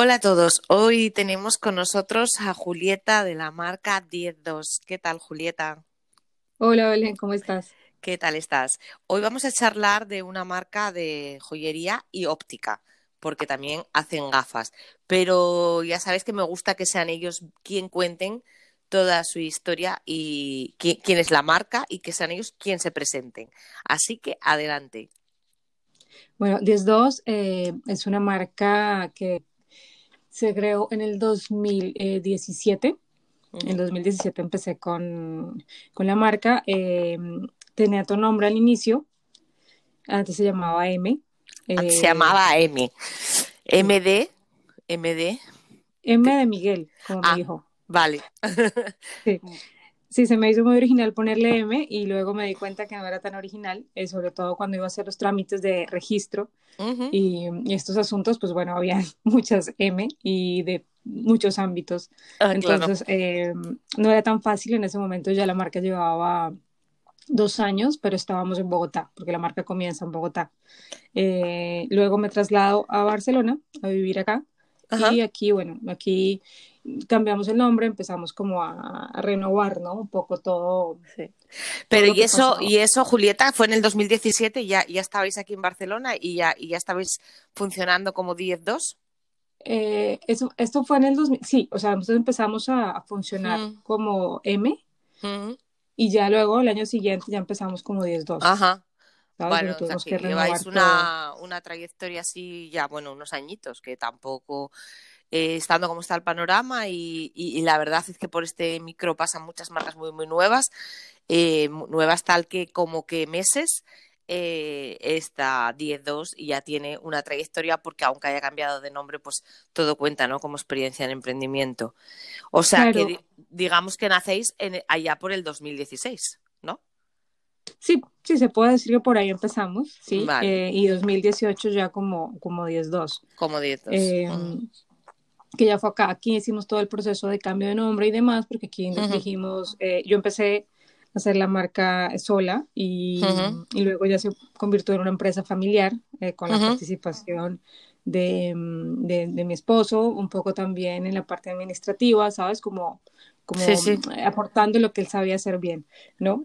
Hola a todos, hoy tenemos con nosotros a Julieta de la marca 102. ¿Qué tal, Julieta? Hola, Belén, ¿cómo estás? ¿Qué tal estás? Hoy vamos a charlar de una marca de joyería y óptica, porque también hacen gafas. Pero ya sabes que me gusta que sean ellos quien cuenten toda su historia y quién, es la marca y que sean ellos quien se presenten. Así que adelante. Bueno, 102 eh, es una marca que se creó en el 2017. En el 2017 empecé con, la marca. Eh, tenía tu nombre al inicio. Antes se llamaba M. se eh, llamaba M. MD. MD. M de Miguel, como me ah. dijo. Vale. Sí. se me hizo muy original ponerle M y luego me di cuenta que no era tan original, eh, sobre todo cuando iba a hacer los trámites de registro y, estos asuntos, pues bueno, había muchas M y de muchos ámbitos. Ah, Entonces, eh, no era tan fácil en ese momento, ya la marca llevaba dos años, pero estábamos en Bogotá, porque la marca comienza en Bogotá. Eh, luego me traslado a Barcelona a vivir acá. Y aquí, bueno, aquí cambiamos el nombre, empezamos como a, renovar, ¿no? Un poco todo. Pero y eso, y eso, Julieta, fue en el 2017 y ya, ya estabais aquí en Barcelona y ya, y ya estabais funcionando como 10-2. Eh, eso, esto fue en el 2000, sí, o sea, nosotros empezamos a, funcionar como M y ya luego el año siguiente ya empezamos como 10-2. Ajá. Bueno, o sea, que lleváis una, una, trayectoria así ya, bueno, unos añitos, que tampoco eh, estando como está el panorama y, la verdad es que por este micro pasan muchas marcas muy, muy nuevas, eh, nuevas tal que como que meses. Eh, está 10-2 y ya tiene una trayectoria porque aunque haya cambiado de nombre, pues todo cuenta, ¿no? Como experiencia en emprendimiento. O sea que digamos que nacéis en, allá por el 2016, ¿no? Sí, sí, se puede decir que por ahí empezamos, sí. y 2018 ya como, como 10-2. Como 10-2 que ya fue acá. Aquí hicimos todo el proceso de cambio de nombre y demás, porque aquí dijimos, eh, yo empecé a hacer la marca sola y, y, luego ya se convirtió en una empresa familiar eh, con la participación de, de, de, mi esposo, un poco también en la parte administrativa, ¿sabes? Como, como aportando lo que él sabía hacer bien, ¿no?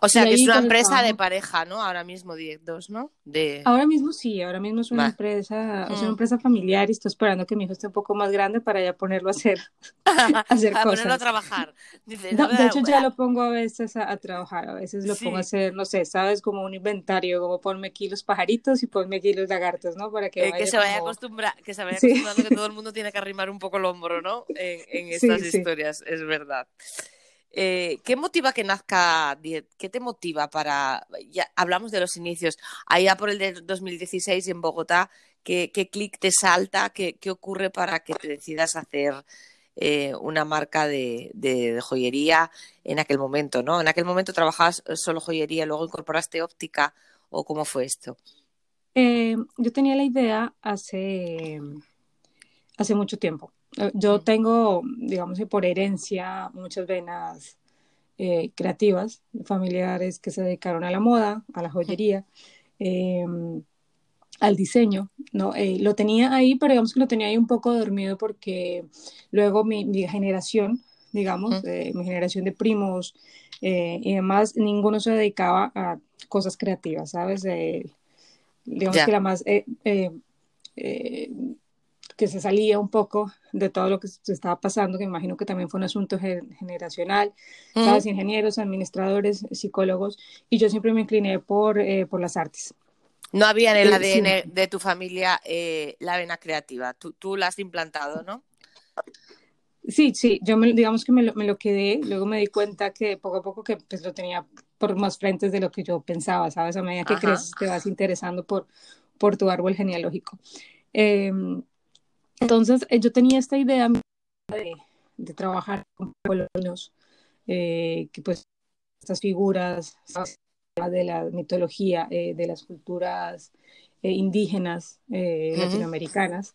O sea, que es una empresa de pareja, ¿no? Ahora mismo 10-2, ¿no? De... Ahora mismo sí, ahora mismo es una empresa, es una mm. empresa familiar y estoy esperando que mi hijo esté un poco más grande para ya ponerlo a hacer, a hacer a ponerlo a trabajar. de hecho, ya lo pongo a veces a, trabajar, a veces lo pongo a hacer, no sé, ¿sabes? Como un inventario, como ponme aquí los pajaritos y ponme aquí los lagartos, ¿no? Para que, eh, que se vaya acostumbrando, que se vaya acostumbrando que todo el mundo tiene que arrimar un poco el hombro, ¿no? En, en estas historias, es verdad. Eh, ¿Qué motiva que nazca ¿Qué te motiva para.? Ya hablamos de los inicios. Allá por el de 2016 en Bogotá, ¿qué, clic te salta? ¿Qué, ocurre para que te decidas hacer eh, una marca de, joyería en aquel momento? ¿no? ¿En aquel momento trabajabas solo joyería, luego incorporaste óptica o cómo fue esto? Eh, yo tenía la idea hace, hace mucho tiempo. Eh, yo tengo, digamos que por herencia, muchas venas eh, creativas, familiares que se dedicaron a la moda, a la joyería, em, al diseño, ¿no? Eh, lo tenía ahí, pero digamos que lo tenía ahí un poco dormido porque luego mi, generación, digamos, mi generación de primos y demás, ninguno se dedicaba a cosas creativas, ¿sabes? digamos que la más que se salía un poco de todo lo que se estaba pasando, que me imagino que también fue un asunto generacional, ¿sabes? Ingenieros, administradores, psicólogos, y yo siempre me incliné por, eh, por las artes. No había en el ADN eh, de tu familia eh, la vena creativa, tú, tú, la has implantado, ¿no? Sí, sí, yo me, digamos que me lo, me lo, quedé, luego me di cuenta que poco a poco que pues lo tenía por más frentes de lo que yo pensaba, ¿sabes? A medida que creces te vas interesando por, por tu árbol genealógico. Em, entonces, eh, yo tenía esta idea de, de trabajar con pueblos, eh, que pues estas figuras de la mitología, eh, de las culturas indígenas latinoamericanas,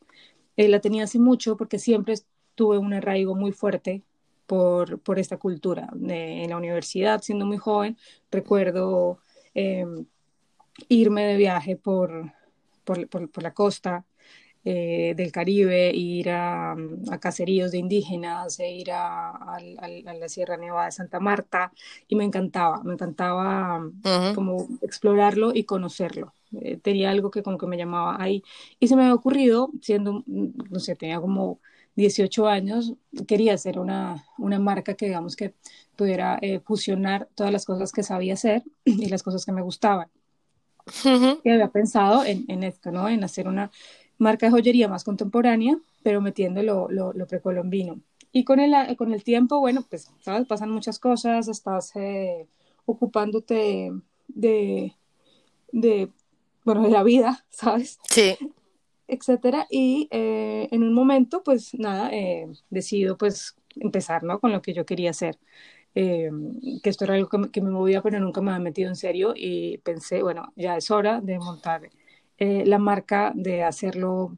la tenía hace mucho porque siempre tuve un arraigo muy fuerte por, por esta cultura. en la universidad, siendo muy joven, recuerdo em, irme de viaje por, por, por, la costa eh, del Caribe, ir a, a, caseríos de indígenas, e ir a, a, la Sierra Nevada de Santa Marta, y me encantaba, me encantaba como explorarlo y conocerlo. Eh, tenía algo que como que me llamaba ahí. Y se me había ocurrido, siendo, no sé, tenía como 18 años, quería hacer una, una marca que digamos que pudiera eh, fusionar todas las cosas que sabía hacer y las cosas que me gustaban. Y había pensado en, en, esto, ¿no? En hacer una marca de joyería más contemporánea, pero metiendo lo, lo, lo precolombino. Y con el, con el tiempo, bueno, pues, ¿sabes? Pasan muchas cosas, estás eh, ocupándote de, de, bueno, de la vida, ¿sabes? Sí etcétera. Y eh, en un momento, pues nada, eh, decido pues empezar, ¿no? Con lo que yo quería hacer. Eh, que esto era algo que, me movía, pero nunca me había metido en serio y pensé, bueno, ya es hora de montar la marca, de hacerlo.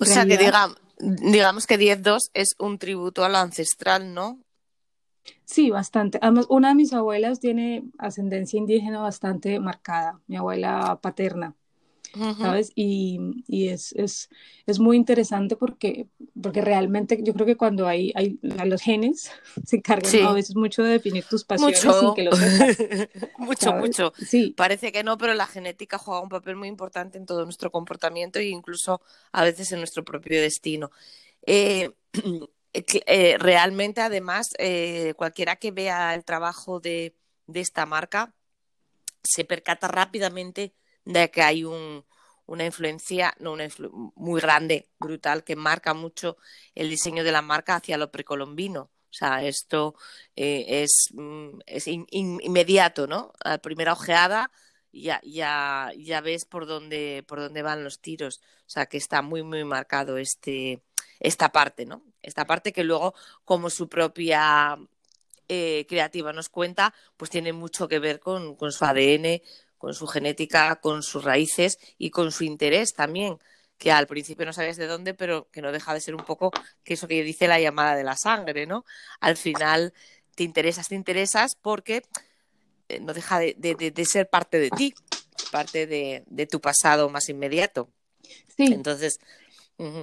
O sea, que digamos, digamos que 10-2 es un tributo a lo ancestral, ¿no? Sí, bastante. Además, una de mis abuelas tiene ascendencia indígena bastante marcada, mi abuela paterna. ¿Sabes? Y, y es, es, es, muy interesante porque, porque realmente yo creo que cuando hay, hay los genes se encargan a veces mucho de definir tus pasiones mucho. sin que lo sepas. mucho, mucho. Sí. Parece que no, pero la genética juega un papel muy importante en todo nuestro comportamiento e incluso a veces en nuestro propio destino. Eh, eh, realmente, además, eh, cualquiera que vea el trabajo de, de esta marca se percata rápidamente de que hay un, una influencia, muy grande, brutal, que marca mucho el diseño de la marca hacia lo precolombino. O sea, esto eh, es, mm, es inmediato, ¿no? A primera ojeada ya, ya, ya ves por dónde, por dónde van los tiros. O sea, que está muy, muy marcado este, esta parte, ¿no? Esta parte que luego, como su propia eh, creativa nos cuenta, pues tiene mucho que ver con su ADN, con su genética, con sus raíces y con su interés también, que al principio no sabes de dónde, pero que no deja de ser un poco que eso que dice la llamada de la sangre, ¿no? Al final te interesas, te interesas porque eh, no deja de, ser parte de ti, parte de, tu pasado más inmediato. Sí. Entonces,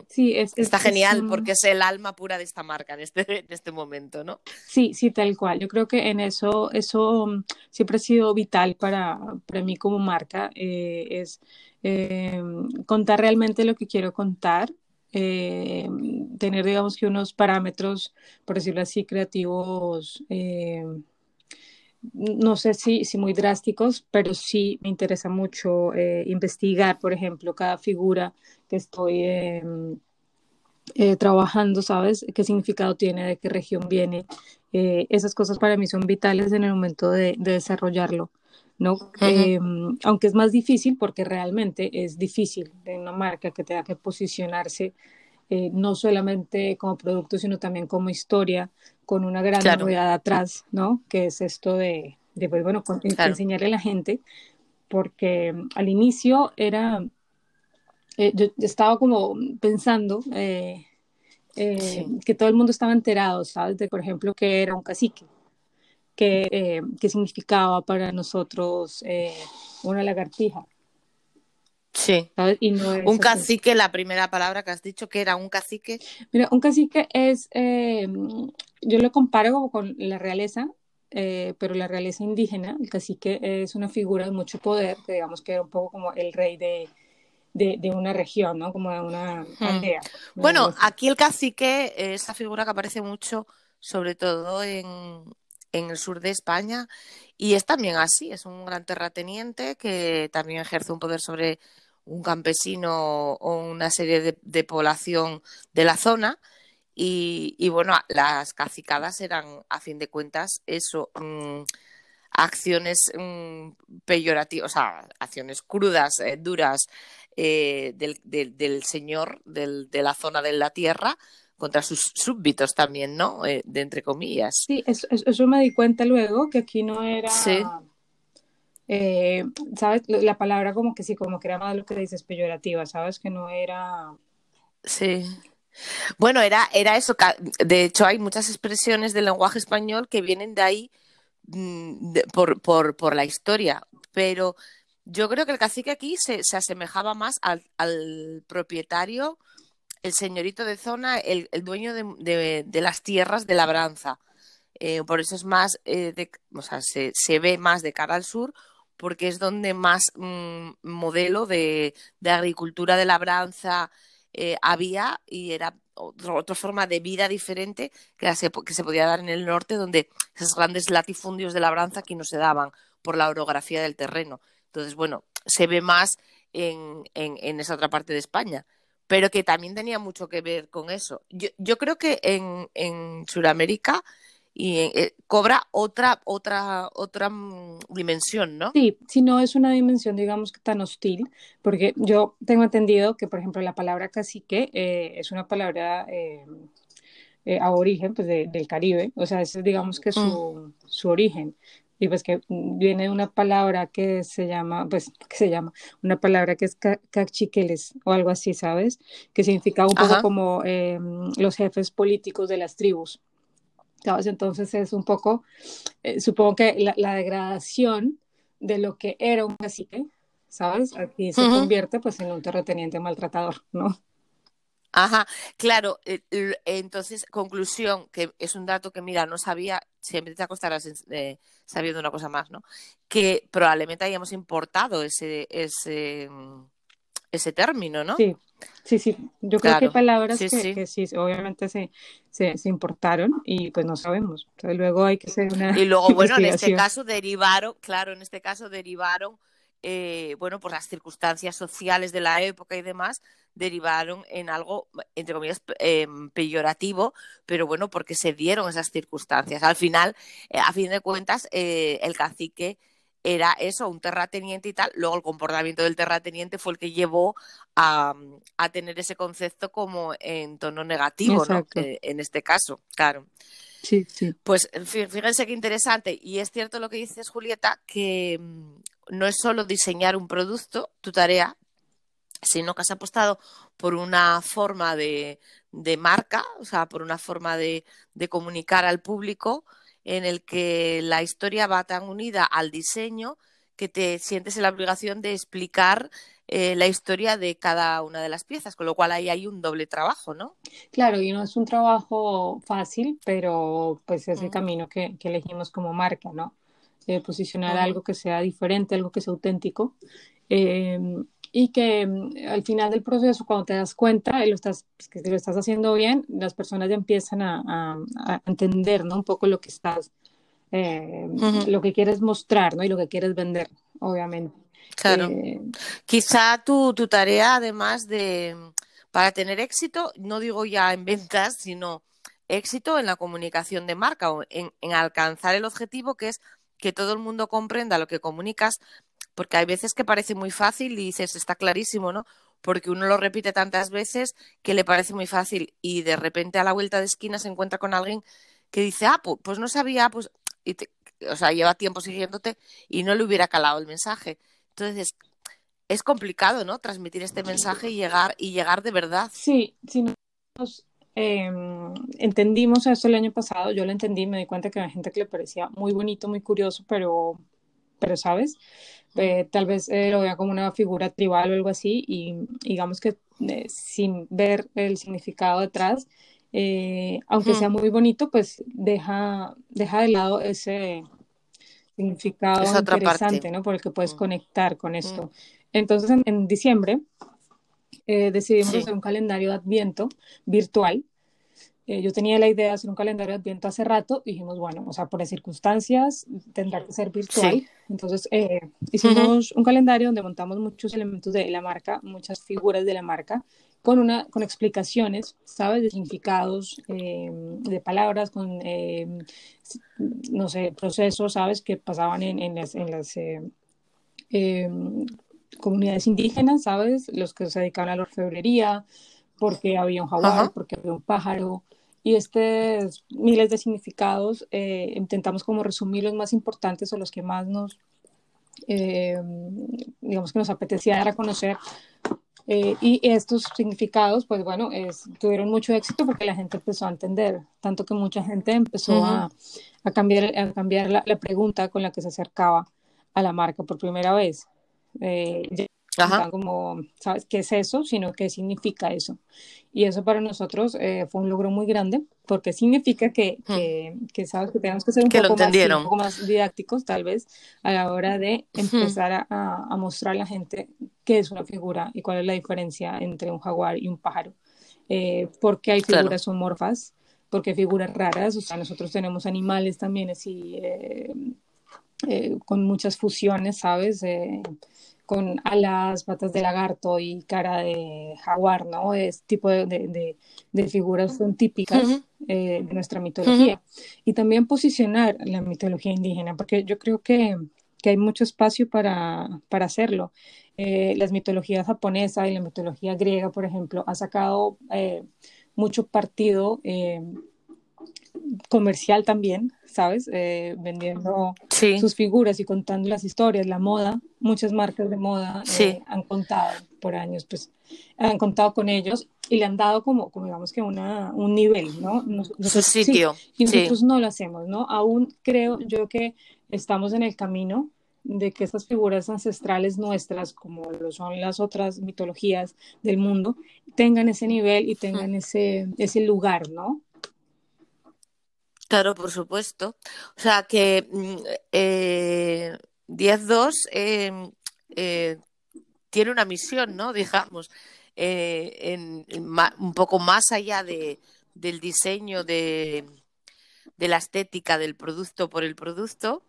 Sí, es, está genial porque es el alma pura de esta marca en este, en este momento, ¿no? Sí, sí, tal cual. Yo creo que en eso, eso mm, siempre ha sido vital para, para mí como marca, eh, es eh, contar realmente lo que quiero contar, eh, tener, digamos que unos parámetros, por decirlo así, creativos no sé si, si muy drásticos, pero sí me interesa mucho eh, investigar, por ejemplo, cada figura que estoy em, eh, trabajando, ¿sabes? ¿Qué significado tiene? ¿De qué región viene? Eh, esas cosas para mí son vitales en el momento de, desarrollarlo. ¿no? Em, aunque es más difícil porque realmente es difícil de una marca que tenga que posicionarse no solamente como producto, sino también como historia, con una gran novedad atrás, ¿no? Que es esto de, de pues, bueno, enseñarle a la gente, porque mm, al inicio era, eh, yo estaba como pensando eh, eh, que todo el mundo estaba enterado, ¿sabes? De, por ejemplo, que era un cacique, que, significaba para nosotros una lagartija. Sí. un cacique, la primera palabra que has dicho, que era un cacique. Mira, un cacique es, eh, yo lo comparo con la realeza, eh, pero la realeza indígena, el cacique es una figura de mucho poder, que digamos que era un poco como el rey de, de, una región, ¿no? Como de una aldea. Bueno, aquí el cacique es esa figura que aparece mucho, sobre todo en, en el sur de España, y es también así, es un gran terrateniente que también ejerce un poder sobre un campesino o una serie de, población de la zona. Y, bueno, las cacicadas eran, a fin de cuentas, eso, mm, acciones mm, peyorativas, o sea, acciones crudas, eh, duras eh, del, del, señor de la zona de la tierra contra sus súbditos también, ¿no? de entre comillas. Sí, eso, eso, me di cuenta luego, que aquí no era... Sí. ¿Sabes? La palabra como que sí, como que era más lo que dices peyorativa, ¿sabes? Que no era... Sí. Bueno, era, era eso. De hecho, hay muchas expresiones del lenguaje español que vienen de ahí mm, por, por, por, la historia. Pero yo creo que el cacique aquí se, se asemejaba más al, al, propietario, el señorito de zona, el, el dueño de, de, las tierras de labranza. Eh, por eso es más, eh, o sea, se, se, ve más de cara al sur, porque es donde más mm, modelo de, agricultura de labranza eh, había y era otra, forma de vida diferente que se, podía dar en el norte, donde esos grandes latifundios de labranza aquí no se daban por la orografía del terreno. Entonces, bueno, se ve más en, esa otra parte de España, pero que también tenía mucho que ver con eso. Yo, yo creo que en, en Sudamérica y eh, cobra otra otra otra mm, dimensión, ¿no? Sí, si no es una dimensión, digamos que tan hostil, porque yo tengo entendido que, por ejemplo, la palabra cacique eh, es una palabra eh, a origen pues, del Caribe, o sea, es digamos que su, mm. su origen y pues que viene de una palabra que se llama, pues, que se llama, una palabra que es cachiqueles o algo así, ¿sabes? Que significa un poco como los jefes políticos de las tribus. Entonces es un poco, eh, supongo que la, degradación de lo que era un cacique, ¿sabes? Aquí se convierte pues en un terrateniente maltratador, ¿no? Ajá, claro. Eh, entonces, conclusión, que es un dato que, mira, no sabía, siempre te acostarás eh, sabiendo una cosa más, ¿no? Que probablemente hayamos importado ese, ese, mm, ese término, ¿no? Sí, sí, sí. Yo creo que hay palabras que, sí. obviamente se, se, importaron y pues no sabemos. Entonces, luego hay que hacer una. Y luego, bueno, en este caso derivaron, claro, en este caso derivaron, eh, bueno, por las circunstancias sociales de la época y demás, derivaron en algo, entre comillas, em, peyorativo, pero bueno, porque se dieron esas circunstancias. Al final, eh, a fin de cuentas, eh, el cacique era eso, un terrateniente y tal. Luego el comportamiento del terrateniente fue el que llevó a, a tener ese concepto como en tono negativo, ¿no? en este caso, claro. Sí, sí. Pues fíjense qué interesante. Y es cierto lo que dices, Julieta, que mm, no es solo diseñar un producto, tu tarea, sino que has apostado por una forma de, de marca, o sea, por una forma de, de comunicar al público en el que la historia va tan unida al diseño que te sientes en la obligación de explicar eh, la historia de cada una de las piezas, con lo cual ahí hay un doble trabajo, ¿no? Claro, y no es un trabajo fácil, pero pues es el camino que, elegimos como marca, ¿no? Eh, posicionar algo que sea diferente, algo que sea auténtico. Eh, y que mm, al final del proceso, cuando te das cuenta y lo estás, pues, que lo estás haciendo bien, las personas ya empiezan a, a, entender ¿no? un poco lo que estás, eh, lo que quieres mostrar ¿no? y lo que quieres vender, obviamente. Claro. Eh, Quizá tu, tu tarea, además de, para tener éxito, no digo ya en ventas, sino éxito en la comunicación de marca o en, en alcanzar el objetivo que es que todo el mundo comprenda lo que comunicas, porque hay veces que parece muy fácil y dices, está clarísimo, ¿no? Porque uno lo repite tantas veces que le parece muy fácil y de repente a la vuelta de esquina se encuentra con alguien que dice, ah, pues, no sabía, pues, y o sea, lleva tiempo siguiéndote y no le hubiera calado el mensaje. Entonces, es complicado, ¿no? Transmitir este mensaje y llegar, y llegar de verdad. Sí, nos em, entendimos esto el año pasado, yo lo entendí, me di cuenta que había gente que le parecía muy bonito, muy curioso, pero, pero ¿sabes? Eh, tal vez eh, lo vea como una figura tribal o algo así y digamos que eh, sin ver el significado detrás, aunque sea muy bonito, pues deja, deja de lado ese significado interesante, ¿no? Por el que puedes conectar con esto. Entonces, en, diciembre decidimos hacer un calendario de Adviento virtual eh, yo tenía la idea de hacer un calendario de Adviento hace rato, dijimos, bueno, o sea, por las circunstancias tendrá que ser virtual. Entonces, eh, hicimos un calendario donde montamos muchos elementos de la marca, muchas figuras de la marca, con, una, con explicaciones, ¿sabes? De significados, eh, de palabras, con, eh, no sé, procesos, ¿sabes? Que pasaban en, en las, en las comunidades indígenas, ¿sabes? Los que se dedicaban a la orfebrería, porque había un jaguar, porque había un pájaro. Y estos miles de significados intentamos como resumir los más importantes o los que más nos eh, digamos que nos apetecía dar a conocer. Eh, y estos significados, pues bueno, tuvieron mucho éxito porque la gente empezó a entender, tanto que mucha gente empezó a, a, cambiar, a cambiar la, pregunta con la que se acercaba a la marca por primera vez. Eh, como, ¿sabes qué es eso? Sino qué significa eso. Y eso para nosotros eh, fue un logro muy grande porque significa que, que, ¿sabes? Que tenemos que ser un poco, más, un poco, más, didácticos tal vez a la hora de empezar a, a, mostrar a la gente qué es una figura y cuál es la diferencia entre un jaguar y un pájaro. Eh, porque hay figuras homorfas, porque hay figuras raras, o sea, nosotros tenemos animales también así, eh, eh, con muchas fusiones, ¿sabes? Con alas, patas de lagarto y cara de jaguar, ¿no? Es tipo de, de, de figuras son típicas eh, de nuestra mitología. Y también posicionar la mitología indígena, porque yo creo que, que hay mucho espacio para, para hacerlo. Eh, las mitologías japonesa y la mitología griega, por ejemplo, ha sacado eh, mucho partido comercial también, ¿sabes? Eh, vendiendo sus figuras y contando las historias, la moda, muchas marcas de moda eh, han contado por años, pues han contado con ellos y le han dado como, como digamos que una, un nivel, ¿no? Su sitio. y nosotros no lo hacemos, ¿no? Aún creo yo que estamos en el camino de que estas figuras ancestrales nuestras, como lo son las otras mitologías del mundo, tengan ese nivel y tengan ese, ese lugar, ¿no? Claro, por supuesto. O sea que mm, eh, 10.2 em, eh, tiene una misión, ¿no? Digamos, eh, en, un poco más allá de, del diseño de, de la estética del producto por el producto,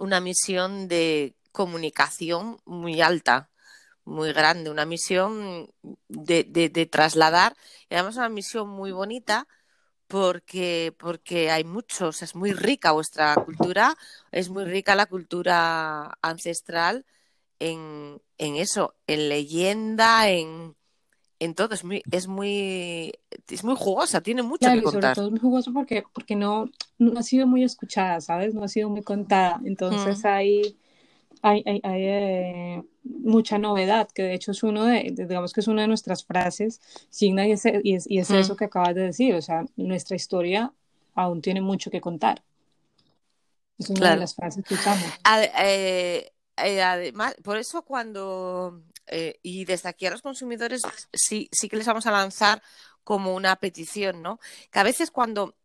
una misión de comunicación muy alta, muy grande, una misión de, de trasladar, y además una misión muy bonita porque, porque hay muchos, es muy rica vuestra cultura, es muy rica la cultura ancestral en, en eso, en leyenda, en, en todo, es muy, es muy, es muy jugosa, tiene mucho que contar. Sobre todo es muy jugoso porque, porque no, no ha sido muy escuchada, ¿sabes? No ha sido muy contada. Entonces hay hay, hay, eh, mucha novedad, que de hecho es uno de, digamos que es una de nuestras frases, signa y es, y es, y es eso que acabas de decir, o sea, nuestra historia aún tiene mucho que contar. Es una de las frases que usamos. Eh, eh, además, por eso cuando, y desde aquí a los consumidores sí, sí que les vamos a lanzar como una petición, ¿no? Que a veces cuando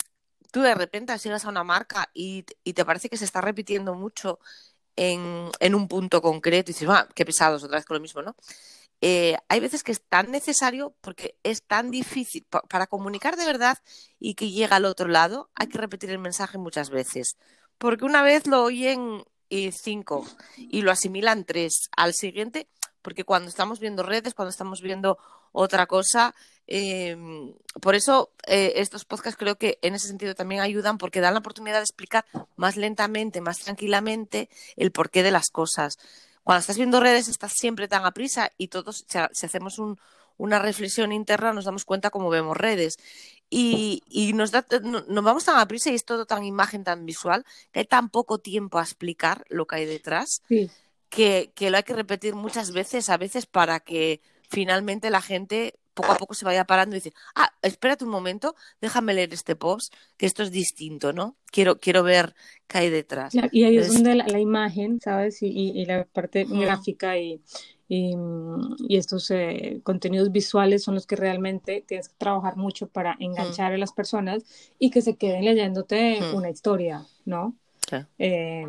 tú de repente llegas a una marca y, y te parece que se está repitiendo mucho en, un punto concreto y dices, ah, qué pesados, otra vez con lo mismo, ¿no? Eh, hay veces que es tan necesario porque es tan difícil para comunicar de verdad y que llega al otro lado, hay que repetir el mensaje muchas veces. Porque una vez lo oyen y cinco y lo asimilan tres. Al siguiente, porque cuando estamos viendo redes, cuando estamos viendo otra cosa, Em, por eso eh, estos podcasts creo que en ese sentido también ayudan porque dan la oportunidad de explicar más lentamente, más tranquilamente el porqué de las cosas. Cuando estás viendo redes estás siempre tan a prisa y todos, si hacemos una reflexión interna, nos damos cuenta cómo vemos redes. Y, nos, nos vamos tan a prisa y es todo tan imagen, tan visual, que hay tan poco tiempo a explicar lo que hay detrás, que, que lo hay que repetir muchas veces, a veces para que finalmente la gente poco a poco se vaya parando y dice, ah, espérate un momento, déjame leer este post, que esto es distinto, ¿no? Quiero, quiero ver qué hay detrás. y ahí es donde la, imagen, ¿sabes? Y, y, la parte gráfica y, y, estos eh, contenidos visuales son los que realmente tienes que trabajar mucho para enganchar a las personas y que se queden leyéndote una historia, ¿no? Eh,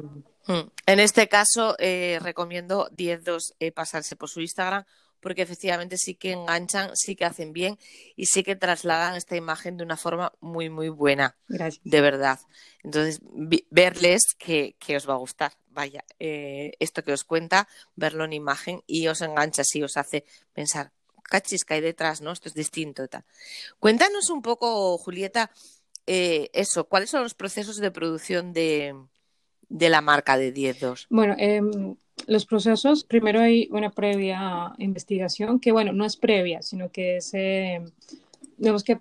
en este caso, eh, recomiendo 10.2 eh, pasarse por su Instagram porque efectivamente sí que enganchan, sí que hacen bien y sí que trasladan esta imagen de una forma muy, muy buena. Gracias. De verdad. Entonces, verles que, os va a gustar. Vaya, eh, esto que os cuenta, verlo en imagen y os engancha, sí, os hace pensar, cachis que hay detrás, ¿no? Esto es distinto. Tal. Cuéntanos un poco, Julieta, eh, eso, ¿cuáles son los procesos de producción de, la marca de 10.2? Bueno, em, los procesos, primero hay una previa investigación, que bueno, no es previa, sino que es, em, digamos que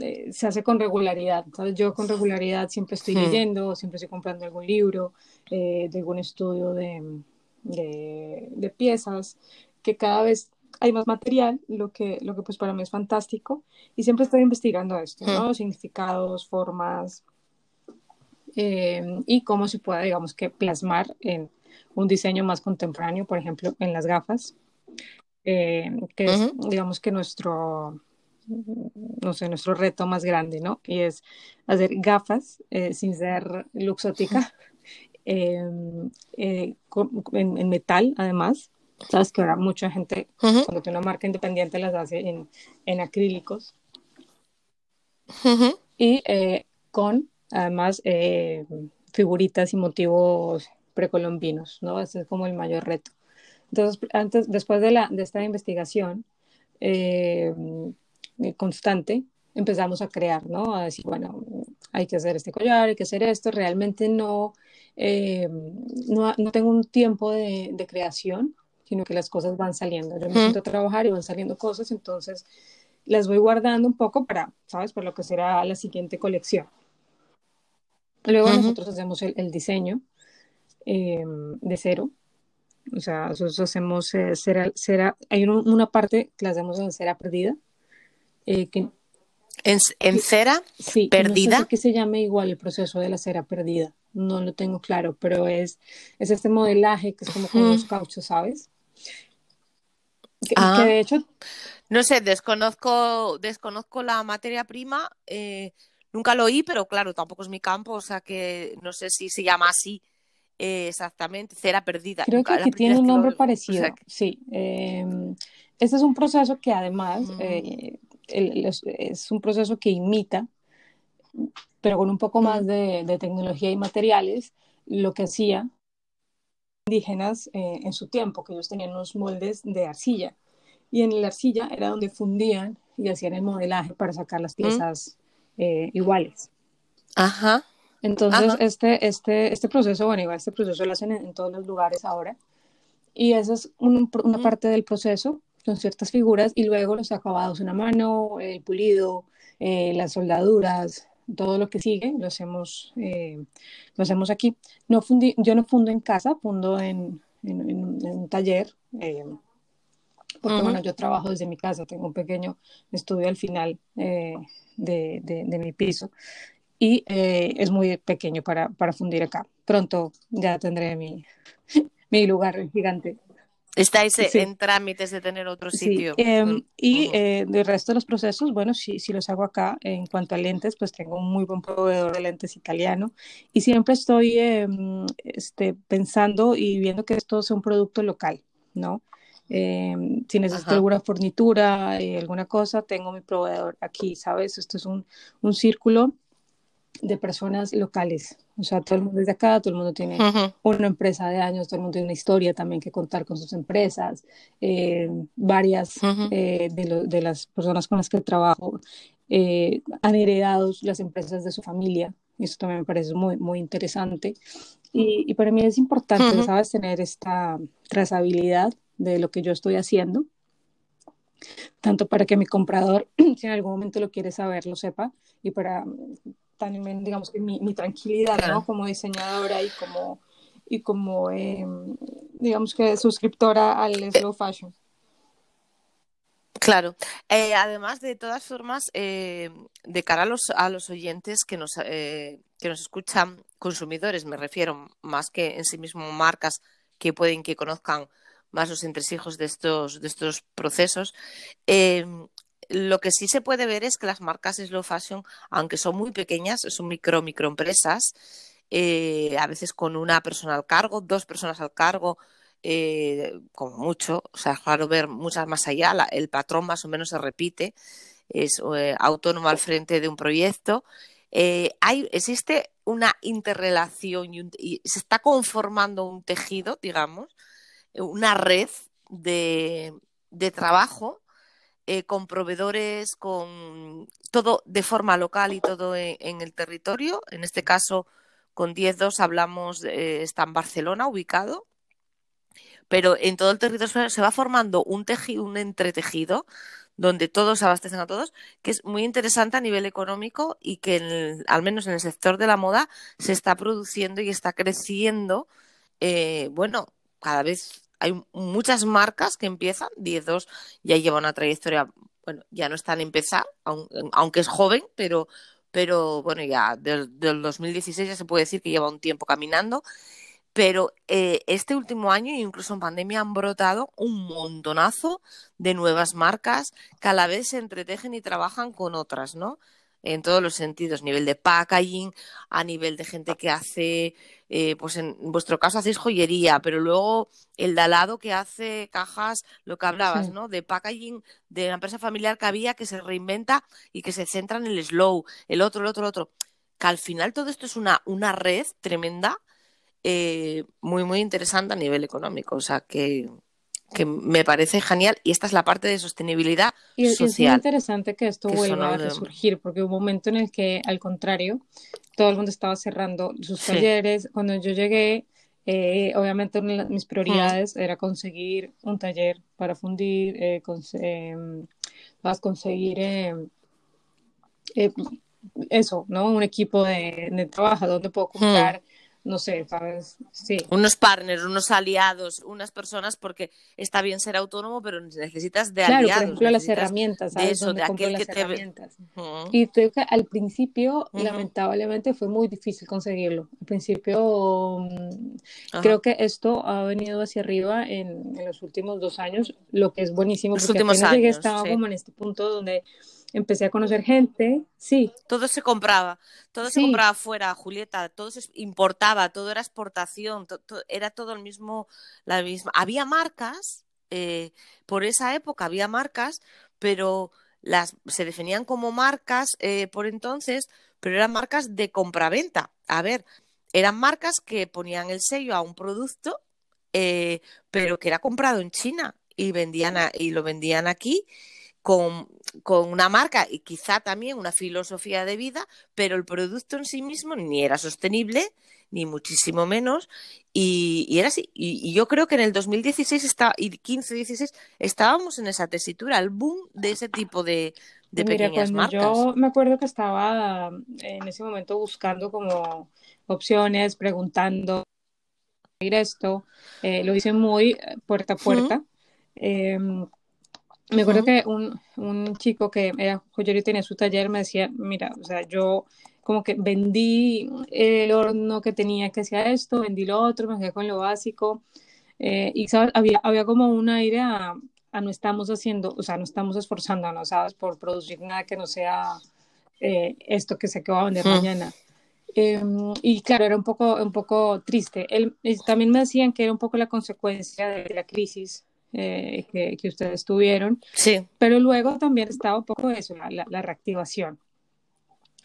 eh, se hace con regularidad. Yo con regularidad siempre estoy hmm. leyendo, siempre estoy comprando algún libro, eh, de algún estudio de, de, piezas, que cada vez hay más material, lo que, lo que pues para mí es fantástico. Y siempre estoy investigando esto, ¿no? Hmm. Significados, formas, eh, y cómo se puede, digamos que, plasmar en un diseño más contemporáneo, por ejemplo, en las gafas, que es, digamos que nuestro no sé, nuestro reto más grande, ¿no? Y es hacer gafas eh, sin ser luxótica, eh, en, metal además. Sabes que ahora mucha gente, cuando tiene una marca independiente, las hace en, en acrílicos. Y eh, con, además, figuritas y motivos precolombinos, ¿no? Ese es como el mayor reto. Entonces, antes, después de, la, de esta investigación, eh, constante, empezamos a crear, ¿no? A decir, bueno, hay que hacer este collar, hay que hacer esto. Realmente no, eh, no, no, tengo un tiempo de, de, creación, sino que las cosas van saliendo. Yo me siento a trabajar y van saliendo cosas, entonces las voy guardando un poco para, ¿sabes? Para lo que será la siguiente colección. Luego nosotros hacemos el, el diseño eh, de cero. O sea, nosotros hacemos cera, cera, hay una parte que la hacemos en cera perdida, eh, ¿En, cera perdida? No sé que se llame igual el proceso de la cera perdida, no lo tengo claro, pero es, es este modelaje que es como con los cauchos, ¿sabes? Que, ah. de hecho... No sé, desconozco, desconozco la materia prima, eh, nunca lo oí, pero claro, tampoco es mi campo, o sea que no sé si se llama así eh, exactamente, cera perdida. Creo que, tiene un nombre parecido, sí. este es un proceso que además es, un proceso que imita, pero con un poco más de, tecnología y materiales, lo que hacía indígenas eh, en su tiempo, que ellos tenían unos moldes de arcilla. Y en la arcilla era donde fundían y hacían el modelaje para sacar las piezas eh, iguales. Ajá. Entonces, Este, este, este proceso, bueno, igual este proceso lo hacen en, todos los lugares ahora. Y esa es una parte del proceso con ciertas figuras y luego los acabados en la mano, el pulido, eh, las soldaduras, todo lo que sigue lo hacemos, eh, lo hacemos aquí. No fundí, yo no fundo en casa, fundo en, en, un taller, eh, porque bueno, yo trabajo desde mi casa, tengo un pequeño estudio al final de, de, de, mi piso y es muy pequeño para, para fundir acá. Pronto ya tendré mi, mi lugar gigante. Estáis en trámites de tener otro sitio. Em, mm, y eh, el resto de los procesos, bueno, si, si los hago acá, en cuanto a lentes, pues tengo un muy buen proveedor de lentes italiano y siempre estoy em, este, pensando y viendo que esto sea un producto local, ¿no? Em, si necesito alguna fornitura, eh, alguna cosa, tengo mi proveedor aquí, ¿sabes? Esto es un, un círculo de personas locales. O sea, todo el mundo es de acá, todo el mundo tiene una empresa de años, todo el mundo tiene una historia también que contar con sus empresas. Eh, varias eh, de, de, las personas con las que trabajo eh, han heredado las empresas de su familia. Eso también me parece muy, muy interesante. Y, y para mí es importante, ¿sabes?, tener esta trazabilidad de lo que yo estoy haciendo tanto para que mi comprador, si en algún momento lo quiere saber, lo sepa, y para también, digamos que mi, mi tranquilidad, ¿no? Como diseñadora y como, y como em, digamos que suscriptora al slow fashion. Claro. Eh, además, de todas formas, eh, de cara a los, a los oyentes que nos, eh, que nos escuchan, consumidores, me refiero, más que en sí mismo marcas que pueden que conozcan más los entresijos de estos, de estos procesos, lo que sí se puede ver es que las marcas slow fashion, aunque son muy pequeñas, son micro, microempresas, eh, a veces con una persona al cargo, dos personas al cargo, eh, como mucho, o sea, es raro ver muchas más allá, el patrón más o menos se repite, es eh, autónomo al frente de un proyecto. hay, existe una interrelación y, se está conformando un tejido, digamos, una red de, de trabajo eh, con proveedores, con todo de forma local y todo en, el territorio. En este caso, con 10.2 hablamos, está en Barcelona ubicado, pero en todo el territorio se va formando un tejido, un entretejido donde todos abastecen a todos, que es muy interesante a nivel económico y que al menos en el sector de la moda se está produciendo y está creciendo. Eh, bueno, cada vez hay muchas marcas que empiezan, 10-2 ya lleva una trayectoria, bueno, ya no están en empezar, aunque es joven, pero, pero bueno, ya del, del 2016 ya se puede decir que lleva un tiempo caminando pero eh, este último año, incluso en pandemia, han brotado un montonazo de nuevas marcas que a la vez se entretejen y trabajan con otras, ¿no? En todos los sentidos, nivel de packaging, a nivel de gente que hace, eh, pues en vuestro caso hacéis joyería, pero luego el de al lado que hace cajas, lo que hablabas, ¿no? De packaging de la empresa familiar que había que se reinventa y que se centra en el slow, el otro, el otro, el otro. Que al final todo esto es una, una red tremenda eh, muy, muy interesante a nivel económico. O sea, que, que, me parece genial. Y esta es la parte de sostenibilidad y, social. es muy interesante que esto vuelva a resurgir, porque hubo un momento en el que, al contrario, todo el mundo estaba cerrando sus talleres. Cuando yo llegué, eh, obviamente una de mis prioridades era conseguir un taller para fundir, eh, em, conseguir em, eh, eso, ¿no? Un equipo de, de trabajo donde puedo comprar no sé, ¿sabes? Sí. Unos partners, unos aliados, unas personas, porque está bien ser autónomo, pero necesitas de aliados. Por ejemplo, las herramientas, ¿sabes? De eso, de aquel que te... herramientas. Y creo que al principio, lamentablemente, fue muy difícil conseguirlo. Al principio, mm, creo que esto ha venido hacia arriba en, en, los últimos dos años, lo que es buenísimo, los porque últimos años, llegué, estaba como en este punto donde empecé a conocer gente, sí. Todo se compraba, todo se compraba fuera, Julieta, todo se importaba, todo era exportación, era todo el mismo, la misma. Había marcas, eh, por esa época había marcas, pero las se definían como marcas eh, por entonces, pero eran marcas de compraventa. A ver, eran marcas que ponían el sello a un producto, eh, pero que era comprado en China y vendían y lo vendían aquí con, una marca y quizá también una filosofía de vida, pero el producto en sí mismo ni era sostenible, ni muchísimo menos, y, era así. Y, yo creo que en el 2016 está, y 15-16 estábamos en esa tesitura, el boom de ese tipo de, de pequeñas marcas. Yo me acuerdo que estaba en ese momento buscando como opciones, preguntando esto, eh, lo hice muy puerta a puerta. Me acuerdo que un, un, chico que era joyero y tenía su taller me decía, mira, o sea, yo como que vendí el horno que tenía que hacía esto, vendí lo otro, me quedé con lo básico. Eh, y ¿sabes? Había, había como un aire a, a, no estamos haciendo, o sea, no estamos esforzándonos, ¿sabes? Por producir nada que no sea eh, esto que sé que va a vender mañana. Em, y claro, era un poco, un poco triste. Él, también me decían que era un poco la consecuencia de la crisis eh, que, ustedes tuvieron. Sí. Pero luego también estaba un poco eso, la, reactivación.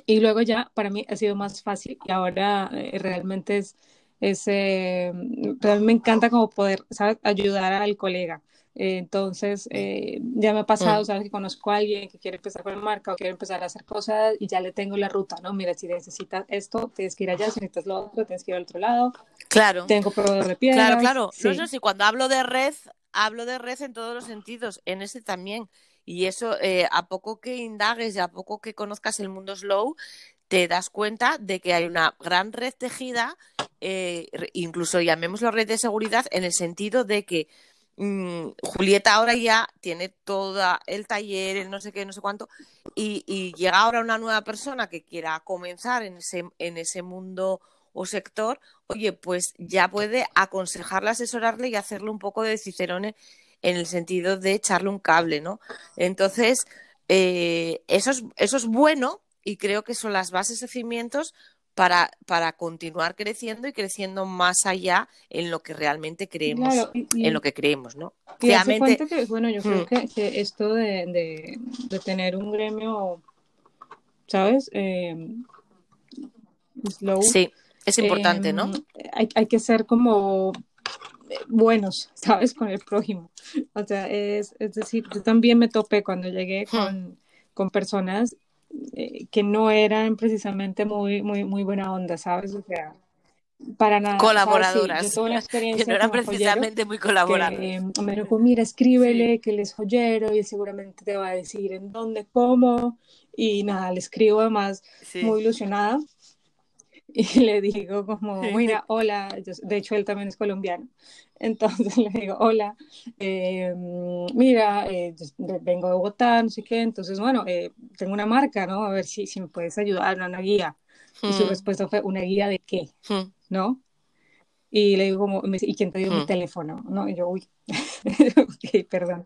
Y luego ya para mí ha sido más fácil y ahora eh, realmente es, es eh, me encanta como poder ayudar al colega. entonces, ya me ha pasado, mm. sabes, que conozco a alguien que quiere empezar con la marca o quiere empezar a hacer cosas y ya le tengo la ruta, ¿no? Mira, si necesitas esto, tienes que ir allá, si necesitas lo otro, tienes que ir al otro lado. Claro. Tengo proveedor de piedras. Claro, claro. No sé si cuando hablo de red, hablo de red en todos los sentidos, en ese también. Y eso, eh, a poco que indagues y a poco que conozcas el mundo slow, te das cuenta de que hay una gran red tejida, eh, incluso llamémoslo red de seguridad, en el sentido de que mm, Julieta ahora ya tiene todo el taller, el no sé qué, no sé cuánto, y, y, llega ahora una nueva persona que quiera comenzar en ese, en ese mundo o sector, oye, pues ya puede aconsejarle, asesorarle y hacerle un poco de cicerone en el sentido de echarle un cable, ¿no? Entonces, eh, eso, es, eso es bueno y creo que son las bases y cimientos para, para continuar creciendo y creciendo más allá en lo que realmente creemos, en lo que creemos, ¿no? Y Realmente, que, bueno, yo creo mm. que, esto de, de, tener un gremio, ¿sabes? Eh, slow. Sí es importante, ¿no? Em, hay, hay, que ser como buenos, ¿sabes? Con el prójimo. O sea, es, es decir, yo también me topé cuando llegué hmm. con, con personas eh, que no eran precisamente muy, muy, muy buena onda, ¿sabes? O sea, para nada. Colaboradoras. yo experiencia que no eran precisamente muy colaboradoras. Eh, me dijo, mira, escríbele que él es joyero y seguramente te va a decir en dónde, cómo. Y nada, le escribo además muy ilusionada. Y le digo como, mira, hola, de hecho él también es colombiano. Entonces le digo, hola, eh, mira, eh, vengo de Bogotá, no sé qué, entonces bueno, tengo una marca, ¿no? A ver si, si me puedes ayudar, una guía. Y su hmm. respuesta fue, ¿una guía de qué? Hmm. ¿No? Y le digo como, ¿y quién te dio mi hmm. teléfono? ¿No? Y yo, uy, ok, perdón.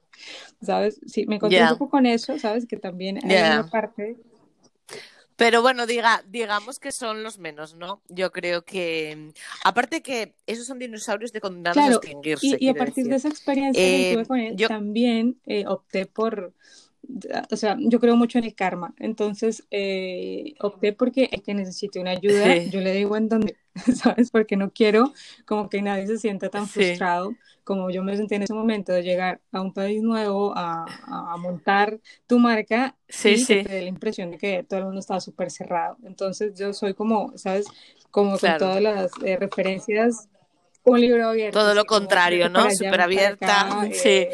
¿Sabes? Sí, me encontré un poco con eso, ¿sabes? Que también hay una parte... Pero bueno, diga, digamos que son los menos, ¿no? Yo creo que, aparte que esos son dinosaurios de condenados a extinguirse. Y, a partir de esa experiencia que tuve eh, con él, yo... también eh, opté por o sea, yo creo mucho en el karma, entonces eh, opté porque es que necesite una ayuda, yo le digo en dónde, ¿sabes? Porque no quiero como que nadie se sienta tan frustrado como yo me sentí en ese momento de llegar a un país nuevo, a, a montar tu marca sí, y que te dé la impresión de que todo el mundo estaba súper cerrado. Entonces yo soy como, ¿sabes? Como con todas las eh, referencias, un libro abierto. Todo lo contrario, ¿no? Súper abierta. sí. Eh,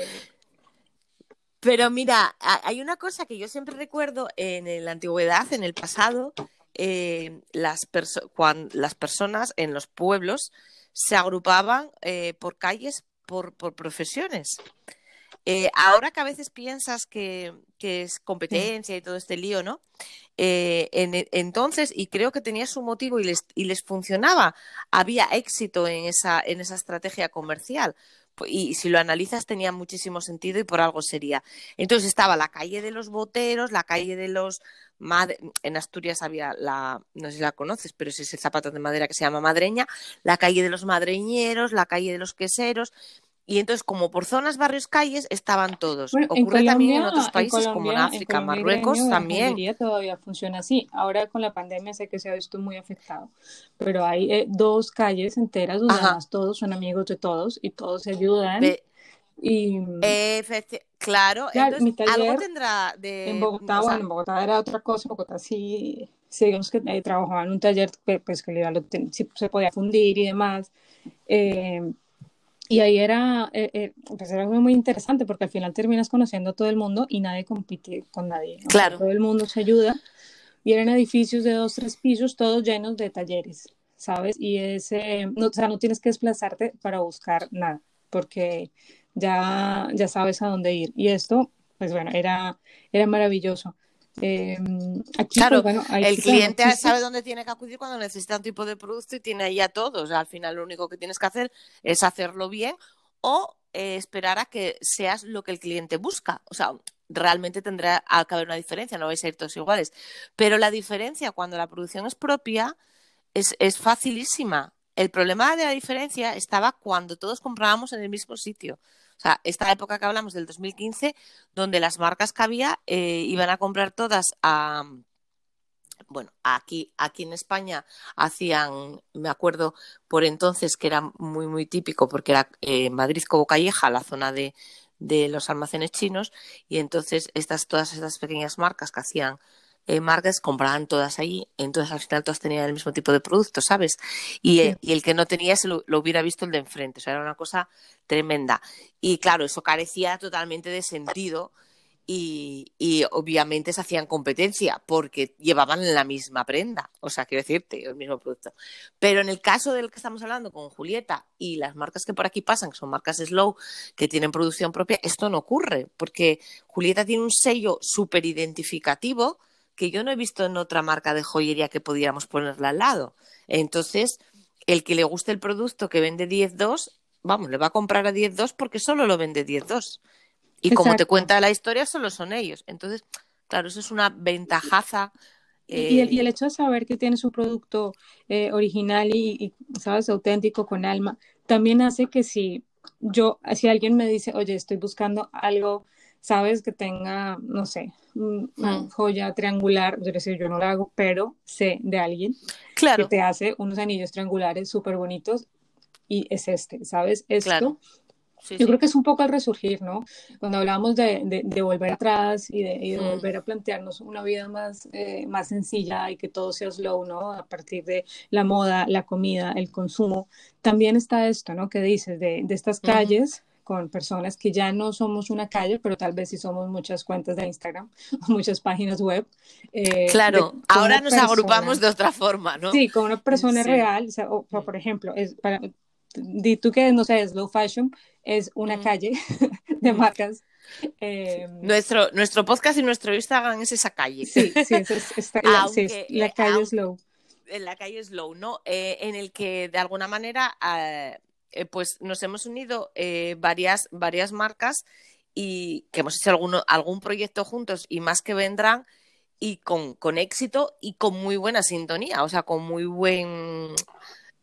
pero mira, hay una cosa que yo siempre recuerdo en la antigüedad, en el pasado, eh, las, cuando las personas en los pueblos se agrupaban eh, por calles, por, profesiones. Eh, ahora que a veces piensas que, es competencia y todo este lío, ¿no? entonces, y creo que tenía su motivo y les, y les funcionaba, había éxito en esa, en esa estrategia comercial y si lo analizas tenía muchísimo sentido y por algo sería. Entonces estaba la calle de los boteros, la calle de los en Asturias había la, no sé si la conoces, pero es ese zapato de madera que se llama madreña, la calle de los madreñeros, la calle de los queseros, y entonces, como por zonas, barrios, calles, estaban todos. Ocurre también en otros países, como en África, Marruecos también. todavía funciona así. Ahora con la pandemia sé que se ha visto muy afectado, pero hay eh, dos calles enteras donde además todos son amigos de todos y todos se ayudan. y claro, entonces, algo tendrá de... En Bogotá, bueno, en Bogotá era otra cosa, en Bogotá sí, digamos que eh, trabajaba en un taller pues que se podía fundir y demás. Eh, y ahí era, eh, eh, pues era muy, muy interesante porque al final terminas conociendo a todo el mundo y nadie compite con nadie. Claro. todo el mundo se ayuda. Y eran edificios de dos, tres pisos, todos llenos de talleres, ¿sabes? Y ese, no, o sea, no tienes que desplazarte para buscar nada, porque ya, ya sabes a dónde ir. Y esto, pues bueno, era, era maravilloso. Eh, claro, pues, el cliente sabe dónde tiene que acudir cuando necesita un tipo de producto y tiene ahí a todos. Al final lo único que tienes que hacer es hacerlo bien o eh, esperar a que seas lo que el cliente busca. O sea, realmente tendrá que haber una diferencia, no vais a ir todos iguales. Pero la diferencia cuando la producción es propia es, es facilísima. El problema de la diferencia estaba cuando todos comprábamos en el mismo sitio. O sea, esta época que hablamos del 2015, donde las marcas que había eh, iban a comprar todas a, bueno, aquí, aquí en España hacían, me acuerdo por entonces que era muy, muy típico porque era eh, Madrid como Calleja, la zona de, de los almacenes chinos, y entonces estas, todas estas pequeñas marcas que hacían eh, marcas compraban todas ahí, entonces al final todas tenían el mismo tipo de producto, ¿sabes? Y, eh, y el que no tenía se lo, hubiera visto el de enfrente, o sea, era una cosa tremenda. Y claro, eso carecía totalmente de sentido y, y, obviamente se hacían competencia porque llevaban la misma prenda, o sea, quiero decirte, el mismo producto. Pero en el caso del que estamos hablando con Julieta y las marcas que por aquí pasan, que son marcas slow, que tienen producción propia, esto no ocurre, porque Julieta tiene un sello súper identificativo que yo no he visto en otra marca de joyería que pudiéramos ponerla al lado. Entonces, el que le guste el producto que vende 10.2, vamos, le va a comprar a 10.2 porque solo lo vende 10.2. Y como te cuenta la historia, solo son ellos. Entonces, claro, eso es una ventajaza. Y, el, eh, hecho de saber que tienes un producto eh, original y, sabes, auténtico, con alma, también hace que si yo, si alguien me dice, oye, estoy buscando algo sabes que tenga, no sé, una mm. joya triangular, yo, decir, yo no la hago, pero sé de alguien que te hace unos anillos triangulares súper bonitos y es este, ¿sabes? Esto. Yo creo que es un poco el resurgir, ¿no? Cuando hablamos de, de, volver atrás y de, mm. volver a plantearnos una vida más, eh, más sencilla y que todo sea slow, ¿no? A partir de la moda, la comida, el consumo, también está esto, ¿no? Que dices de, estas calles con personas que ya no somos una calle, pero tal vez sí somos muchas cuentas de Instagram o muchas páginas web. Eh, claro, ahora nos agrupamos de otra forma, ¿no? Sí, con una persona real, o, por ejemplo, es para, di tú que no sé, slow fashion es una calle de marcas. Em, nuestro, nuestro podcast y nuestro Instagram es esa calle. Sí, sí, es, la calle slow. En la calle slow, ¿no? Eh, en el que de alguna manera eh, eh, pues nos hemos unido varias, varias marcas y que hemos hecho alguno, algún proyecto juntos y más que vendrán y con, con éxito y con muy buena sintonía, o sea, con muy buen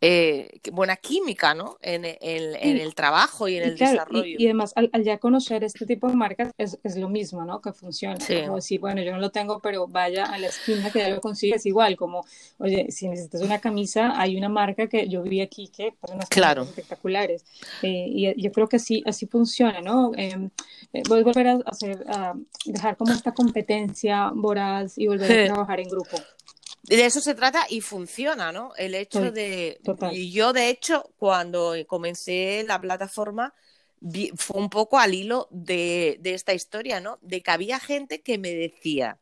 eh, buena química, ¿no? En, el trabajo y en el desarrollo. Y, además, al, ya conocer este tipo de marcas, es, lo mismo, ¿no? Que funciona. Como decir, bueno, yo no lo tengo, pero vaya a la esquina que ya lo consigues igual. Como, oye, si necesitas una camisa, hay una marca que yo vi aquí que son unas claro. espectaculares. Eh, y yo creo que así, así funciona, ¿no? Em, eh, voy a volver a hacer, a dejar como esta competencia voraz y volver a trabajar en grupo de eso se trata y funciona, ¿no? El hecho de... Y yo, de hecho, cuando comencé la plataforma, fue un poco al hilo de, de esta historia, ¿no? De que había gente que me decía,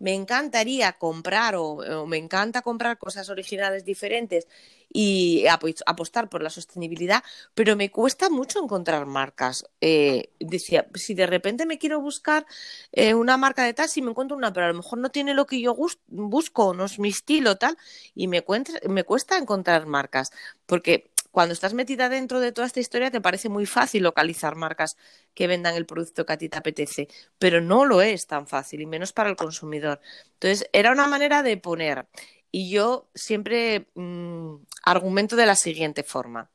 me encantaría comprar o, me encanta comprar cosas originales diferentes y apostar por la sostenibilidad, pero me cuesta mucho encontrar marcas. Eh, decía, si de repente me quiero buscar eh, una marca de tal, si me encuentro una, pero a lo mejor no tiene lo que yo busco, no es mi estilo, tal, y me, me cuesta encontrar marcas, porque cuando estás metida dentro de toda esta historia te parece muy fácil localizar marcas que vendan el producto que a ti te apetece, pero no lo es tan fácil y menos para el consumidor. Entonces, era una manera de poner y yo siempre mm, argumento de la siguiente forma.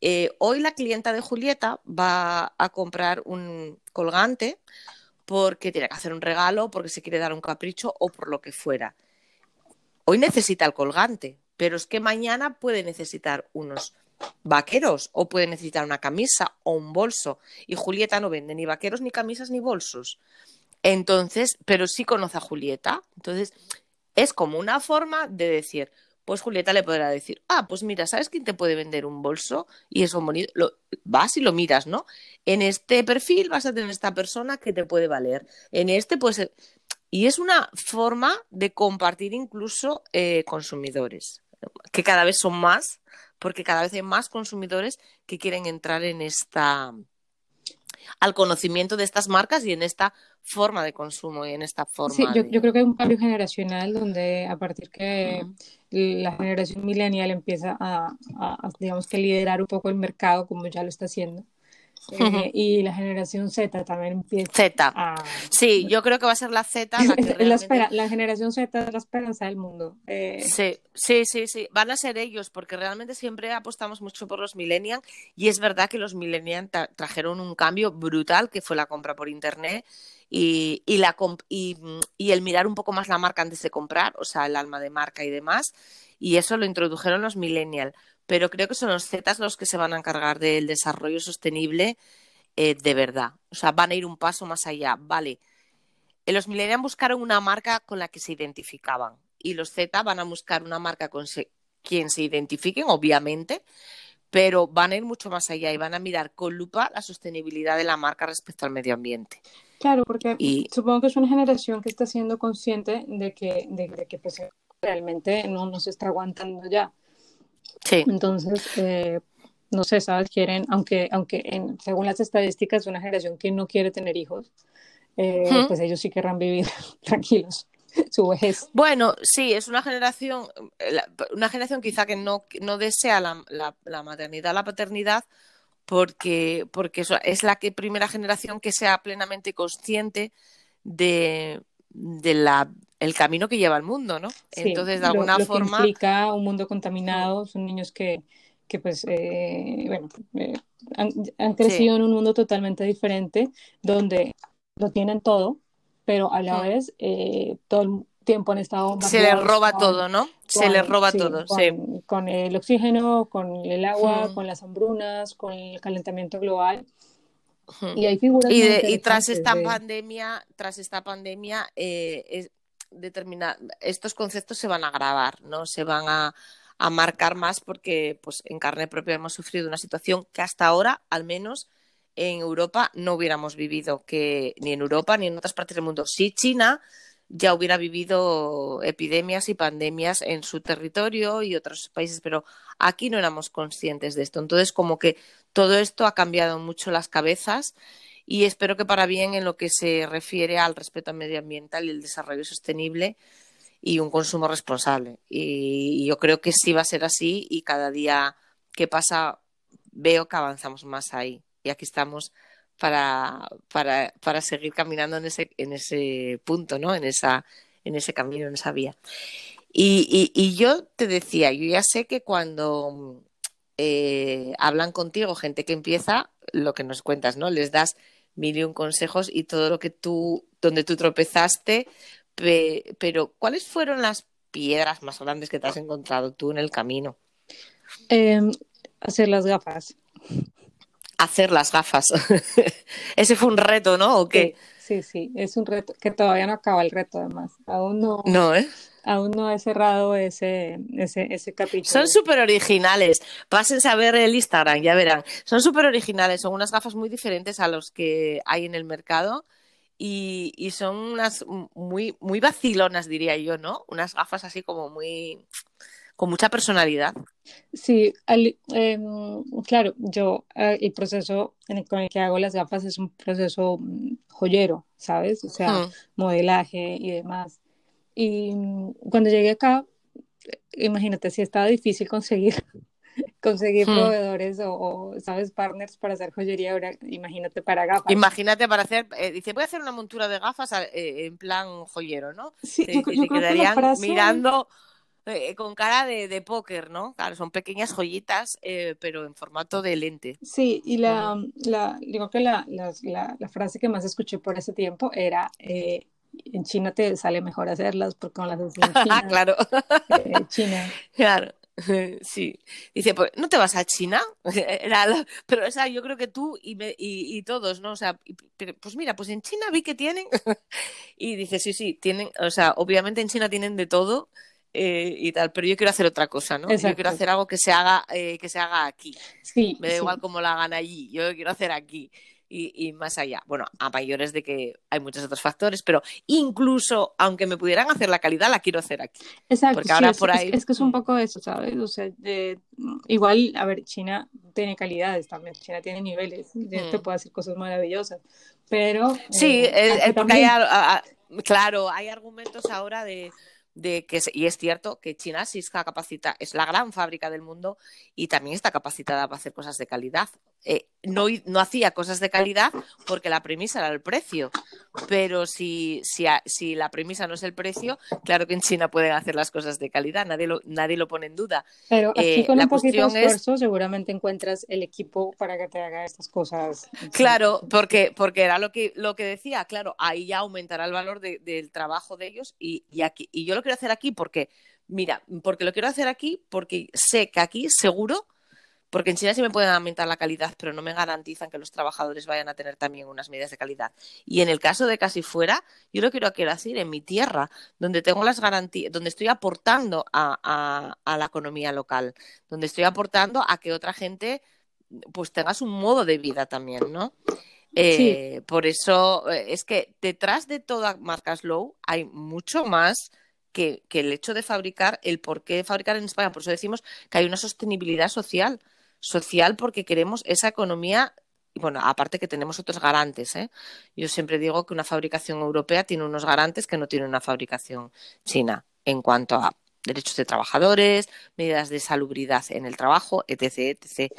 Eh, hoy la clienta de Julieta va a comprar un colgante porque tiene que hacer un regalo, porque se quiere dar un capricho o por lo que fuera. Hoy necesita el colgante, pero es que mañana puede necesitar unos vaqueros o puede necesitar una camisa o un bolso. Y Julieta no vende ni vaqueros, ni camisas, ni bolsos. Entonces, pero sí conoce a Julieta. Entonces, es como una forma de decir, pues Julieta le podrá decir, ah, pues mira, ¿sabes quién te puede vender un bolso? Y es un bonito, lo, vas y lo miras, ¿no? En este perfil vas a tener esta persona que te puede valer. En este, pues, y es una forma de compartir incluso eh, consumidores, que cada vez son más, porque cada vez hay más consumidores que quieren entrar en esta al conocimiento de estas marcas y en esta forma de consumo y en esta forma. Sí, yo, yo creo que hay un cambio generacional donde a partir que la generación millennial empieza a, digamos que liderar un poco el mercado como ya lo está haciendo. Eh, y la generación Z también empieza Z. Sí, yo creo que va a ser la Z la que la, la, generación Z es la esperanza del mundo. Eh, sí, sí, sí, sí. Van a ser ellos, porque realmente siempre apostamos mucho por los millennials y es verdad que los millennials trajeron un cambio brutal, que fue la compra por Internet y, y, la, y, y el mirar un poco más la marca antes de comprar, o sea, el alma de marca y demás. Y eso lo introdujeron los millennials pero creo que son los Zetas los que se van a encargar del desarrollo sostenible eh, de verdad. O sea, van a ir un paso más allá. Vale, eh, los millennials buscaron una marca con la que se identificaban y los Z van a buscar una marca con quien se identifiquen, obviamente, pero van a ir mucho más allá y van a mirar con lupa la sostenibilidad de la marca respecto al medio ambiente. Claro, porque supongo que es una generación que está siendo consciente de que, de, que pues, realmente no nos está aguantando ya. Sí. Entonces, eh, no sé, ¿sabes? Quieren, aunque, aunque en, según las estadísticas, es una generación que no quiere tener hijos, eh, pues ellos sí querrán vivir tranquilos su vejez. Bueno, sí, es una generación, una generación quizá que no, no desea la, la, maternidad, la paternidad, porque, porque es la que, primera generación que sea plenamente consciente de, de la el camino que lleva el mundo, ¿no? Entonces, de alguna forma. Que implica un mundo contaminado, son niños que, que pues, eh, bueno, eh, han, crecido en un mundo totalmente diferente, donde lo tienen todo, pero a la vez eh, todo, tiempo han estado se les roba todo no se les roba todo con, sí. con el oxígeno con el agua con las hambrunas con el calentamiento global y hay figuras y, tras esta pandemia tras esta pandemia eh, estos conceptos se van a agravar no se van a, a marcar más porque pues en carne propia hemos sufrido una situación que hasta ahora al menos en Europa no hubiéramos vivido, que ni en Europa ni en otras partes del mundo. Sí, China ya hubiera vivido epidemias y pandemias en su territorio y otros países, pero aquí no éramos conscientes de esto. Entonces, como que todo esto ha cambiado mucho las cabezas y espero que para bien en lo que se refiere al respeto medioambiental y el desarrollo sostenible y un consumo responsable. Y yo creo que sí va a ser así y cada día que pasa veo que avanzamos más ahí y aquí estamos para, para, para seguir caminando en ese, en ese punto, ¿no? En, esa, en ese camino, en esa vía. Y, y, yo te decía, yo ya sé que cuando eh, hablan contigo gente que empieza, lo que nos cuentas, ¿no? Les das mil y un consejos y todo lo que tú, donde tú tropezaste, pero ¿cuáles fueron las piedras más grandes que te has encontrado tú en el camino? Em, hacer las gafas hacer las gafas. Ese fue un reto, ¿no? ¿O qué? Sí, sí, es un reto que todavía no acaba el reto, además. Aún no. No, ¿eh? Aún no he cerrado ese, ese, ese capítulo. Son súper originales. Pásense a ver el Instagram, ya verán. Son súper originales. Son unas gafas muy diferentes a los que hay en el mercado. Y, y, son unas muy, muy vacilonas, diría yo, ¿no? Unas gafas así como muy con mucha personalidad. Sí, em, claro, yo eh, el proceso en el, con el que hago las gafas es un proceso mm, joyero, ¿sabes? O sea, modelaje y demás. Y mm, cuando llegué acá, imagínate si estaba difícil conseguir conseguir hmm. proveedores o, sabes partners para hacer joyería ahora imagínate para gafas imagínate para hacer eh, dice voy a hacer una montura de gafas eh, en plan joyero no sí, yo, quedarían mirando eh, con cara de, de, póker, ¿no? Claro, son pequeñas joyitas, eh, pero en formato de lente. Sí, y la, la digo que la, la, la, frase que más escuché por ese tiempo era, eh, en China te sale mejor hacerlas porque con las haces en China. claro. China. Claro. Sí, dice, pues no te vas a China, pero o sea, yo creo que tú y, y, y todos, ¿no? O sea, pues mira, pues en China vi que tienen, y dice, sí, sí, tienen, o sea, obviamente en China tienen de todo, eh, y tal, pero yo quiero hacer otra cosa, ¿no? Yo quiero hacer algo que se haga, eh, que se haga aquí. Sí, Me da igual cómo la hagan allí, yo quiero hacer aquí. Y, más allá. Bueno, a mayores de que hay muchos otros factores, pero incluso aunque me pudieran hacer la calidad, la quiero hacer aquí. Exacto. Porque ahora por ahí... es, que es un poco eso, ¿sabes? O sea, igual, a ver, China tiene calidades también, China tiene niveles, te mm. puede hacer cosas maravillosas, pero... Sí, eh, claro, hay argumentos ahora de de que, y es cierto que China sí está capacitada, es la gran fábrica del mundo y también está capacitada para hacer cosas de calidad. Eh, no, no hacía cosas de calidad porque la premisa era el precio, pero si, si, si, la premisa no es el precio, claro que en China pueden hacer las cosas de calidad, nadie lo, nadie lo pone en duda. Pero aquí eh, con un poquito de esfuerzo seguramente encuentras el equipo para que te haga estas cosas. Claro, porque, porque era lo que, lo que decía, claro, ahí ya aumentará el valor del trabajo de ellos y, y, aquí, y yo lo quiero hacer aquí porque, mira, porque lo quiero hacer aquí porque sé que aquí seguro porque en China sí me pueden aumentar la calidad, pero no me garantizan que los trabajadores vayan a tener también unas medidas de calidad. Y en el caso de casi fuera, yo lo quiero decir, en mi tierra, donde tengo las garantías, donde estoy aportando a, la economía local, donde estoy aportando a que otra gente pues tenga su modo de vida también, ¿no? Eh, por eso eh, es que detrás de toda marca Slow hay mucho más que, que, el hecho de fabricar, el por qué fabricar en España. Por eso decimos que hay una sostenibilidad social social porque queremos esa economía bueno, aparte que tenemos otros garantes. ¿eh? Yo siempre digo que una fabricación europea tiene unos garantes que no tiene una fabricación china en cuanto a derechos de trabajadores, medidas de salubridad en el trabajo, etc. etc.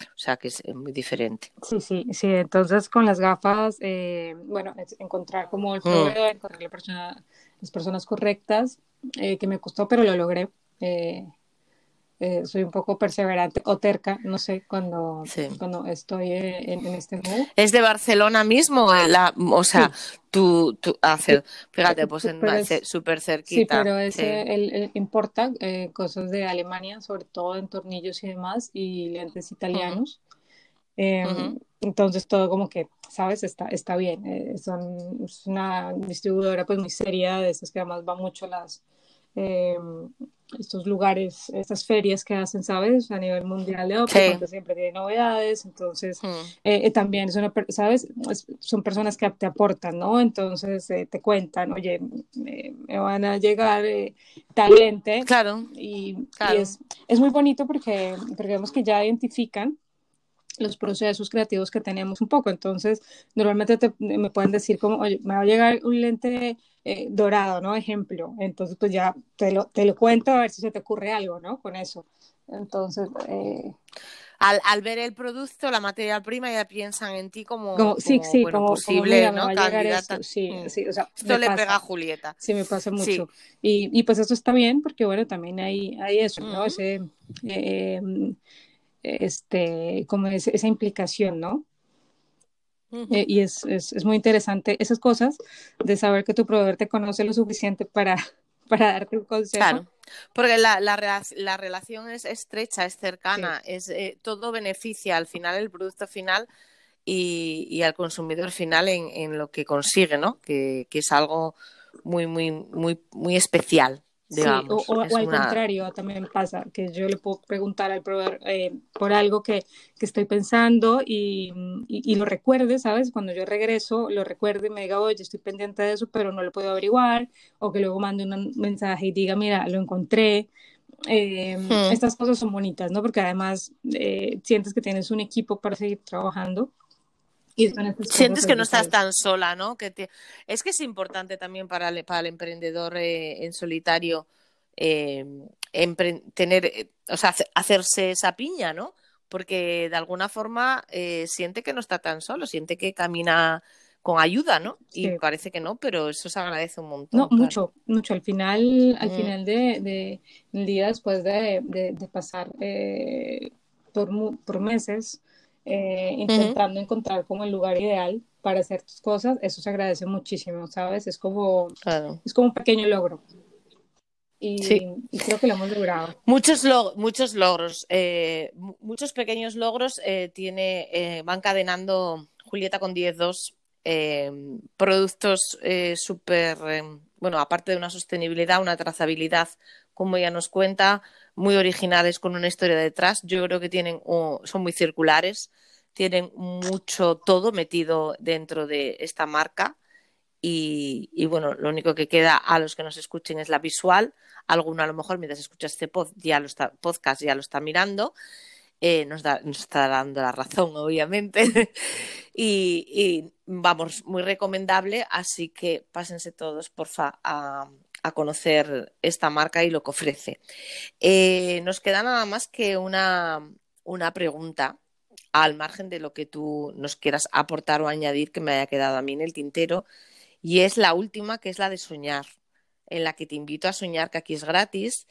O sea que es muy diferente. Sí, sí, sí. Entonces con las gafas, eh, bueno, encontrar como el mm. proveedor, encontrar las personas correctas, eh, que me costó, pero lo logré. Eh, eh, soy un poco perseverante o terca, no sé, cuando, cuando estoy en, este modo. ¿Es de Barcelona mismo? La, o sea, tú, tú haces, fíjate, pues en súper cerquita. Sí, pero ese, él, importa eh, cosas de Alemania, sobre todo en tornillos y demás, y lentes italianos. Em, entonces todo como que, ¿sabes? Está, está bien. Eh, son, es una distribuidora pues muy seria, de esas que además va mucho las eh, estos lugares, estas ferias que hacen, ¿sabes? A nivel mundial de ópera, siempre tiene novedades, entonces hmm. eh, eh, también es una, ¿sabes? son personas que te aportan, ¿no? Entonces te cuentan, oye, me, van a llegar talente. Claro. Y, es, es, muy bonito porque, porque vemos que ya identifican los procesos creativos que tenemos un poco. Entonces, normalmente me pueden decir como, oye, me va a llegar un lente eh, dorado, ¿no? Ejemplo. Entonces, pues ya te lo, te lo cuento a ver si se te ocurre algo, ¿no? Con eso. Entonces... Eh... Al, al, ver el producto, la materia prima, ya piensan en ti como, sí, sí, como, posible, ¿no? Candidata. Sí, mm. sí, o sea, esto le pega a Julieta. Sí, me pasa mucho. Y, y, pues eso está bien, porque bueno, también hay, hay eso, ¿no? Ese, eh, este, como esa implicación, ¿no? Eh, y es, es, es, muy interesante esas cosas de saber que tu proveedor te conoce lo suficiente para, para darte un consejo. Claro, porque la, la, la relación es estrecha, es cercana, es, eh, todo beneficia al final el producto final y, y al consumidor final en, en, lo que consigue, ¿no? Que, que es algo muy, muy, muy, muy especial sí, o, al contrario, también pasa que yo le puedo preguntar al proveedor eh, por algo que, que, estoy pensando y, y, lo recuerde, ¿sabes? Cuando yo regreso, lo recuerde y me diga, oye, estoy pendiente de eso, pero no lo puedo averiguar, o que luego mande un mensaje y diga, mira, lo encontré. Eh, hmm. Estas cosas son bonitas, ¿no? Porque además eh, sientes que tienes un equipo para seguir trabajando. Y Sientes que no estás tan sola, ¿no? Que te... Es que es importante también para el, para el emprendedor eh, en solitario eh, tener, eh, o sea, hacerse esa piña, ¿no? Porque de alguna forma siente que no está tan solo, siente que camina con ayuda, ¿no? Y parece que no, pero eso se agradece un montón. No, mucho, mucho. Al final, al mm. final de, de, día, después de, de pasar por, por meses eh, intentando encontrar como el lugar ideal para hacer tus cosas, eso se agradece muchísimo, ¿sabes? Es como, es como un pequeño logro. Y, creo que lo hemos logrado. Muchos, muchos logros, eh, muchos pequeños logros eh, tiene, van cadenando Julieta con 10.2 productos súper, bueno, aparte de una sostenibilidad, una trazabilidad, como ella nos cuenta, muy originales con una historia detrás. Yo creo que tienen, son muy circulares, tienen mucho todo metido dentro de esta marca. Y, bueno, lo único que queda a los que nos escuchen es la visual. Alguno a lo mejor mientras escucha este pod, ya lo está, podcast ya lo está mirando. Eh, nos, nos, está dando la razón, obviamente. y, y, vamos, muy recomendable. Así que pásense todos, porfa, a, a conocer esta marca y lo que ofrece. Eh, nos queda nada más que una, una pregunta al margen de lo que tú nos quieras aportar o añadir que me haya quedado a mí en el tintero. Y es la última, que es la de soñar, en la que te invito a soñar, que aquí es gratis,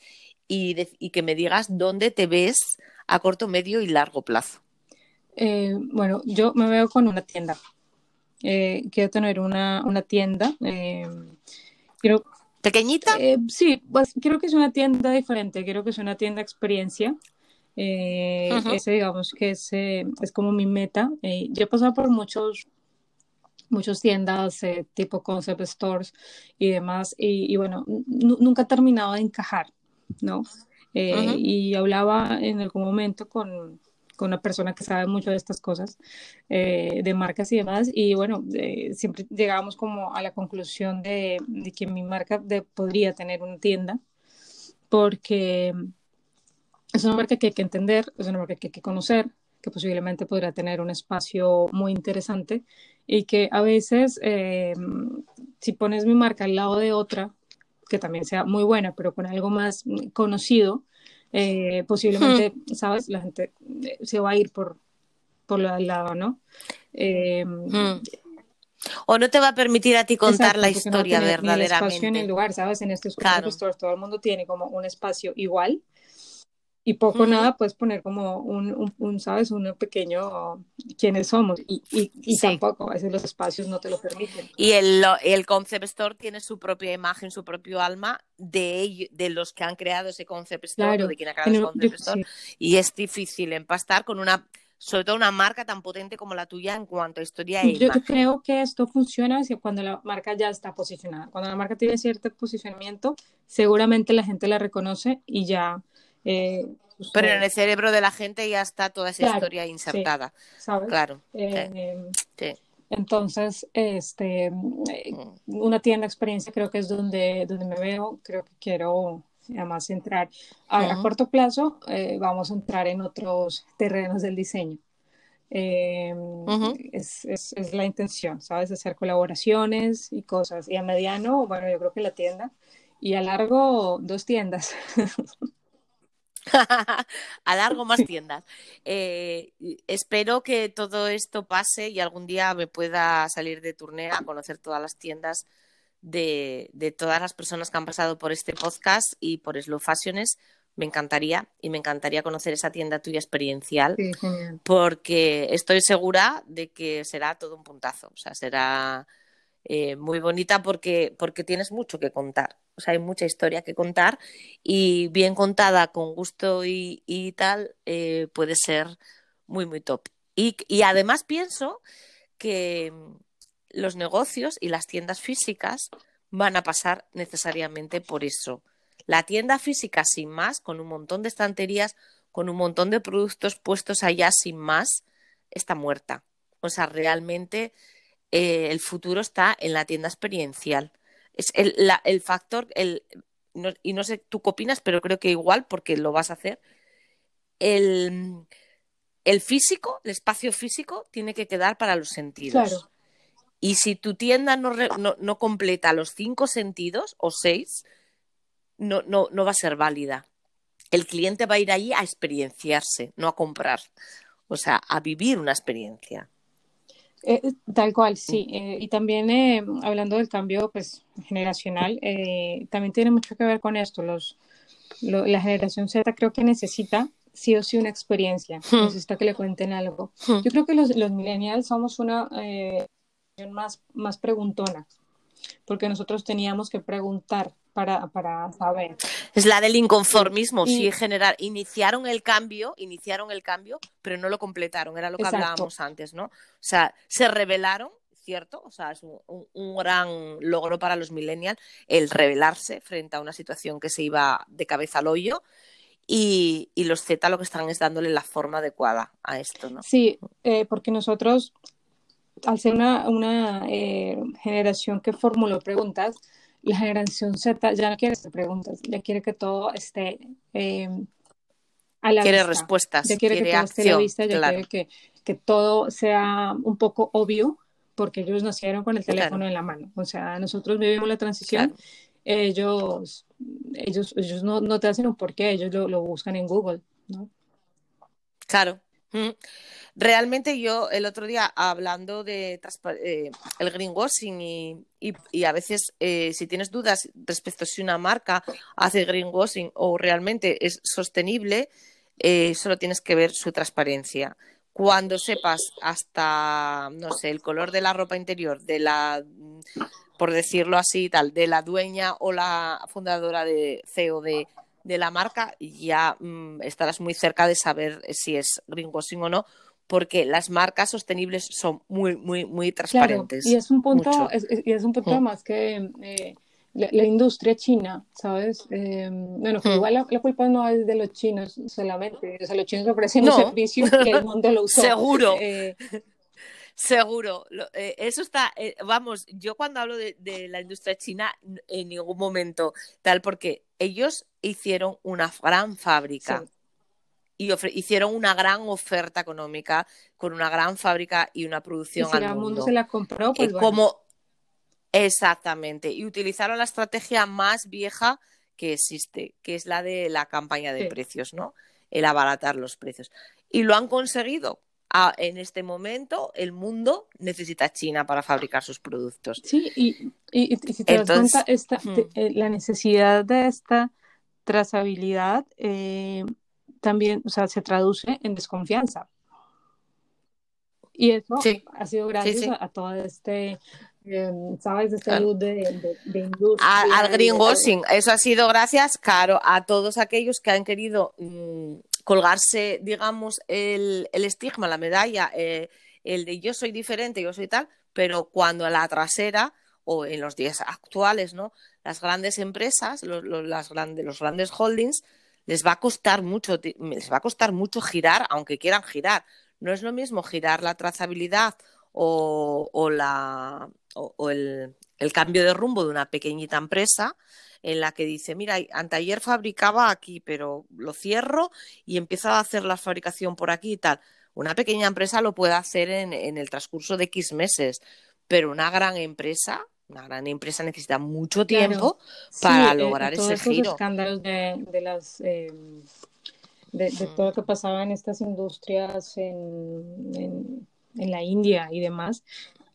y, que me digas dónde te ves a corto, medio y largo plazo. Eh, bueno, yo me veo con una tienda. Eh, quiero tener una, una tienda. quiero ¿Pequeñita? Eh, sí, pues creo que es una tienda diferente, creo que es una tienda experiencia. Eh, ese digamos que es, es como mi meta. Eh, yo he pasado por muchos muchas tiendas tipo concept stores y demás y, bueno nunca he terminado de encajar no y hablaba en algún momento con, con una persona que sabe mucho de estas cosas, eh, de marcas y demás. Y bueno, eh, siempre llegábamos como a la conclusión de, que mi marca podría tener una tienda, porque es una marca que hay que entender, es una marca que hay que conocer, que posiblemente podría tener un espacio muy interesante y que a veces, eh, si pones mi marca al lado de otra, que también sea muy buena, pero con algo más conocido, eh, posiblemente, hmm. ¿sabes? La gente eh, se va a ir por, por lo del lado, ¿no? Eh, hmm. O no te va a permitir a ti contar la historia no verdaderamente. espacio en el lugar, ¿sabes? En estos claro. todo el mundo tiene como un espacio igual. Y poco nada puedes poner como un, un, ¿sabes? Un pequeño quiénes somos y, y, tampoco, a veces los espacios no te lo permiten. Y el, el concept store tiene su propia imagen, su propio alma de, de los que han creado ese concept store, de quien ha creado ese concept store, y es difícil empastar con una sobre todo una marca tan potente como la tuya en cuanto a historia e Yo creo que esto funciona cuando la marca ya está posicionada. Cuando la marca tiene cierto posicionamiento, seguramente la gente la reconoce y ya eh, pero en el cerebro de la gente ya está toda esa historia insertada. Claro. Eh, entonces, este, una tienda experiencia creo que es donde, donde me veo, creo que quiero además entrar. A, corto plazo eh, vamos a entrar en otros terrenos del diseño. es, es, es, la intención, ¿sabes? Hacer colaboraciones y cosas. Y a mediano, bueno, yo creo que la tienda. Y a largo, dos tiendas. a largo más tiendas. Eh, espero que todo esto pase y algún día me pueda salir de turné a conocer todas las tiendas de, todas las personas que han pasado por este podcast y por Slow Fashions. Me encantaría y me encantaría conocer esa tienda tuya experiencial porque estoy segura de que será todo un puntazo. O sea, será eh, muy bonita porque, porque tienes mucho que contar o sea, hay mucha historia que contar y bien contada con gusto y, tal eh, puede ser muy, muy top. Y, y además pienso que mm, los negocios y las tiendas físicas van a pasar necesariamente por eso. La tienda física sin más, con un montón de estanterías, con un montón de productos puestos allá sin más, está muerta. O sea, realmente eh, el futuro está en la tienda experiencial es el, el factor, el, y no sé tú qué opinas, pero creo que igual, porque lo vas a hacer, el, el físico, el espacio físico, tiene que quedar para los sentidos. Y si tu tienda no, no, no, completa los cinco sentidos o seis, no, no, no va a ser válida. El cliente va a ir allí a experienciarse, no a comprar. O sea, a vivir una experiencia. Eh, tal cual, sí. Eh, y también eh, hablando del cambio pues, generacional, también tiene mucho que ver con esto. Los, la generación Z creo que necesita sí o sí una experiencia, hmm. necesita que le cuenten algo. Hmm. Yo creo que los, los millennials somos una más, más preguntona, porque nosotros teníamos que preguntar para, para saber. Es la del inconformismo, sí, generar, iniciaron el cambio, iniciaron el cambio, pero no lo completaron, era lo que hablábamos antes, ¿no? O sea, se rebelaron, ¿cierto? O sea, es un, gran logro para los millennials el rebelarse frente a una situación que se iba de cabeza al hoyo. Y, y los Z lo que están es dándole la forma adecuada a esto, ¿no? Sí, eh, porque nosotros, al ser una, una eh, generación que formuló preguntas, la generación Z ya no quiere hacer preguntas, ya quiere que todo esté eh, a la quiere respuestas, ya quiere, que todo esté a la vista, ya quiere que, que, todo sea un poco obvio, porque ellos nacieron con el teléfono en la mano. O sea, nosotros vivimos la transición, ellos, ellos, ellos no, no, te hacen un porqué, ellos lo, lo buscan en Google, ¿no? Claro. Realmente yo el otro día hablando de eh, el greenwashing y, y, a veces eh, si tienes dudas respecto a si una marca hace greenwashing o realmente es sostenible, eh, solo tienes que ver su transparencia. Cuando sepas hasta, no sé, el color de la ropa interior, de la, por decirlo así, tal, de la dueña o la fundadora de CEO de, de la marca, ya mm, estarás muy cerca de saber si es greenwashing o no, porque las marcas sostenibles son muy, muy, muy transparentes. y es un punto, y es un punto mm. más que eh, la, industria china, ¿sabes? Eh, bueno, mm. igual la, culpa no es de los chinos solamente, o sea, los chinos ofrecen un servicio que el mundo lo usó. Seguro. Eh, Seguro, eso está, vamos, yo cuando hablo de, la industria china, en ningún momento tal, porque ellos hicieron una gran fábrica y hicieron una gran oferta económica con una gran fábrica y una producción y si al mundo. se la compró, pues eh, como exactamente y utilizaron la estrategia más vieja que existe, que es la de la campaña de precios, ¿no? El abaratar los precios y lo han conseguido. En este momento el mundo necesita China para fabricar sus productos. Sí, y, si te das cuenta, esta, eh, la necesidad de esta trazabilidad eh, también, o sea, se traduce en desconfianza. Y eso ha sido gracias A, todo este, em, ¿sabes? Este de, de, industria. al greenwashing. Eso ha sido gracias, claro, a todos aquellos que han querido mm, colgarse, digamos, el, el, estigma, la medalla, eh, el de yo soy diferente, yo soy tal, pero cuando a la trasera o en los días actuales, ¿no? Las grandes empresas, los, las grandes, los grandes holdings, les va a costar mucho, les va a costar mucho girar, aunque quieran girar. No es lo mismo girar la trazabilidad o, o la, o, el, el, cambio de rumbo de una pequeñita empresa en la que dice, mira, anteayer fabricaba aquí, pero lo cierro y empiezo a hacer la fabricación por aquí y tal. Una pequeña empresa lo puede hacer en, en el transcurso de X meses, pero una gran empresa una gran empresa necesita mucho tiempo para eh, lograr ese giro. Los escándalos de, de las em, de, todo lo que pasaba en estas industrias en, en, la India y demás,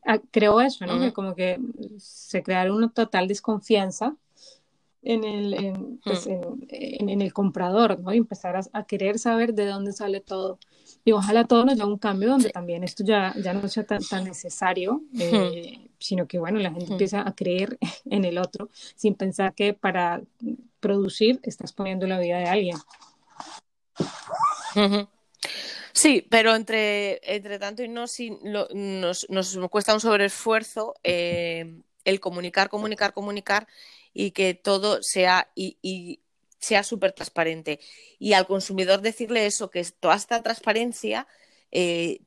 ah, creo eso, ¿no? Que como que se crearon una total desconfianza en el, pues, en, en, el comprador, ¿no? Y empezar a, querer saber de dónde sale todo. Y ojalá todo nos dé un cambio donde también esto ya, ya no sea tan, tan necesario, eh, sino que, bueno, la gente empieza a creer en el otro sin pensar que para producir estás poniendo la vida de alguien. Sí, pero entre, entre tanto y no, si, nos, nos, cuesta un sobreesfuerzo eh, el comunicar, comunicar, comunicar y que todo sea y, sea súper transparente. Y al consumidor decirle eso, que toda esta transparencia eh,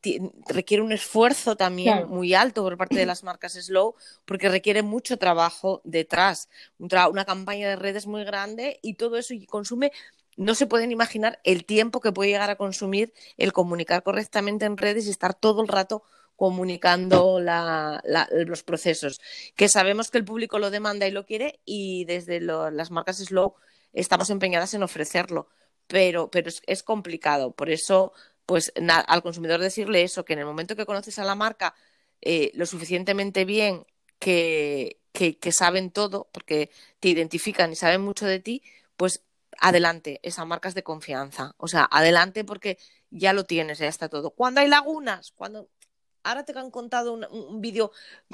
requiere un esfuerzo también muy alto por parte de las marcas Slow, porque requiere mucho trabajo detrás, una campaña de redes muy grande y todo eso consume no se pueden imaginar el tiempo que puede llegar a consumir el comunicar correctamente en redes y estar todo el rato comunicando los procesos, que sabemos que el público lo demanda y lo quiere y desde las marcas Slow estamos empeñadas en ofrecerlo, pero, pero es, complicado. Por eso, pues al consumidor decirle eso, que en el momento que conoces a la marca eh, lo suficientemente bien que, que, que saben todo, porque te identifican y saben mucho de ti, pues adelante, esa marca es de confianza. O sea, adelante porque ya lo tienes, ya está todo. Cuando hay lagunas, cuando ahora te han contado un, vídeo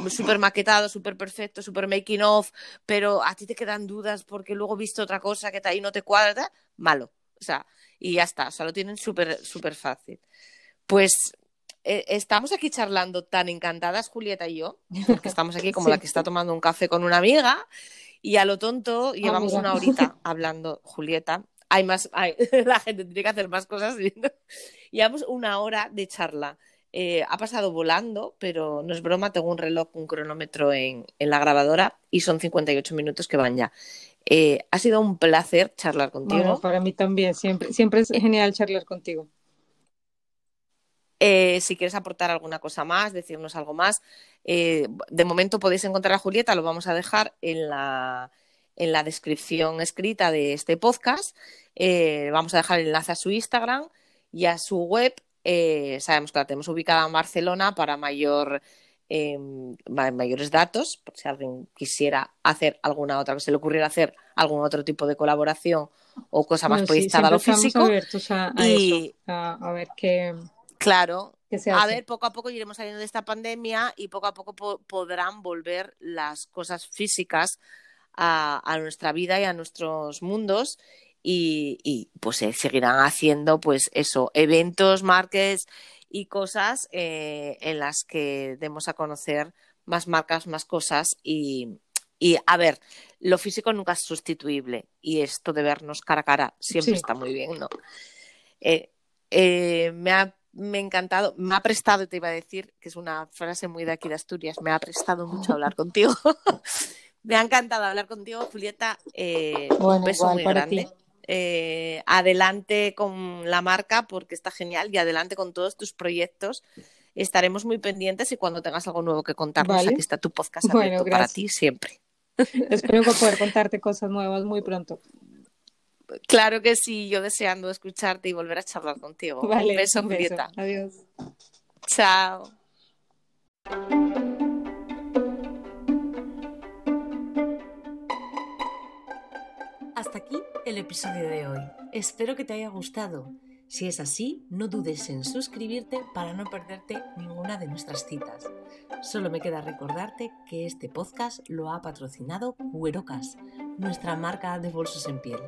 súper maquetado, súper perfecto, súper making of, pero a ti te quedan dudas porque luego he visto otra cosa que ahí no te cuadra, malo. O sea, y ya está, o sea, lo tienen súper, súper fácil. Pues eh, estamos aquí charlando tan encantadas, Julieta y yo, porque estamos aquí como la que está tomando un café con una amiga, y a lo tonto llevamos una horita hablando, Julieta. Hay más, la gente tiene que hacer más cosas. Llevamos una hora de charla eh, ha pasado volando, pero no es broma, tengo un reloj, un cronómetro en, la grabadora y son 58 minutos que van ya. Eh, ha sido un placer charlar contigo. para mí también, siempre, siempre es genial charlar contigo. Eh, si quieres aportar alguna cosa más, decirnos algo más, de momento podéis encontrar a Julieta, lo vamos a dejar en la, en la descripción escrita de este podcast. vamos a dejar el enlace a su Instagram y a su web eh, sabemos que la tenemos ubicada en Barcelona para mayor, em, mayores datos, por si alguien quisiera hacer alguna otra, que se le ocurriera hacer algún otro tipo de colaboración o cosa más proyectada a lo físico. A y a, ver qué. Claro, a ver, poco a poco iremos saliendo de esta pandemia y poco a poco podrán volver las cosas físicas a, a, nuestra vida y a nuestros mundos y, pues se seguirán haciendo pues eso, eventos, marques y cosas eh, en las que demos a conocer más marcas, más cosas y, y, a ver, lo físico nunca es sustituible y esto de vernos cara a cara siempre está muy bien, ¿no? Eh, eh, me ha me encantado, me ha prestado, te iba a decir, que es una frase muy de aquí de Asturias, me ha prestado mucho hablar contigo. me ha encantado hablar contigo, Julieta. un beso muy grande. Eh, adelante con la marca porque está genial y adelante con todos tus proyectos. Estaremos muy pendientes y cuando tengas algo nuevo que contarnos, aquí está tu podcast abierto para ti siempre. Espero poder contarte cosas nuevas muy pronto. Claro que sí, yo deseando escucharte y volver a charlar contigo. un beso, un Adiós. Chao. Hasta aquí el episodio de hoy. Espero que te haya gustado. Si es así, no dudes en suscribirte para no perderte ninguna de nuestras citas. Solo me queda recordarte que este podcast lo ha patrocinado Cuerocas, nuestra marca de bolsos en piel.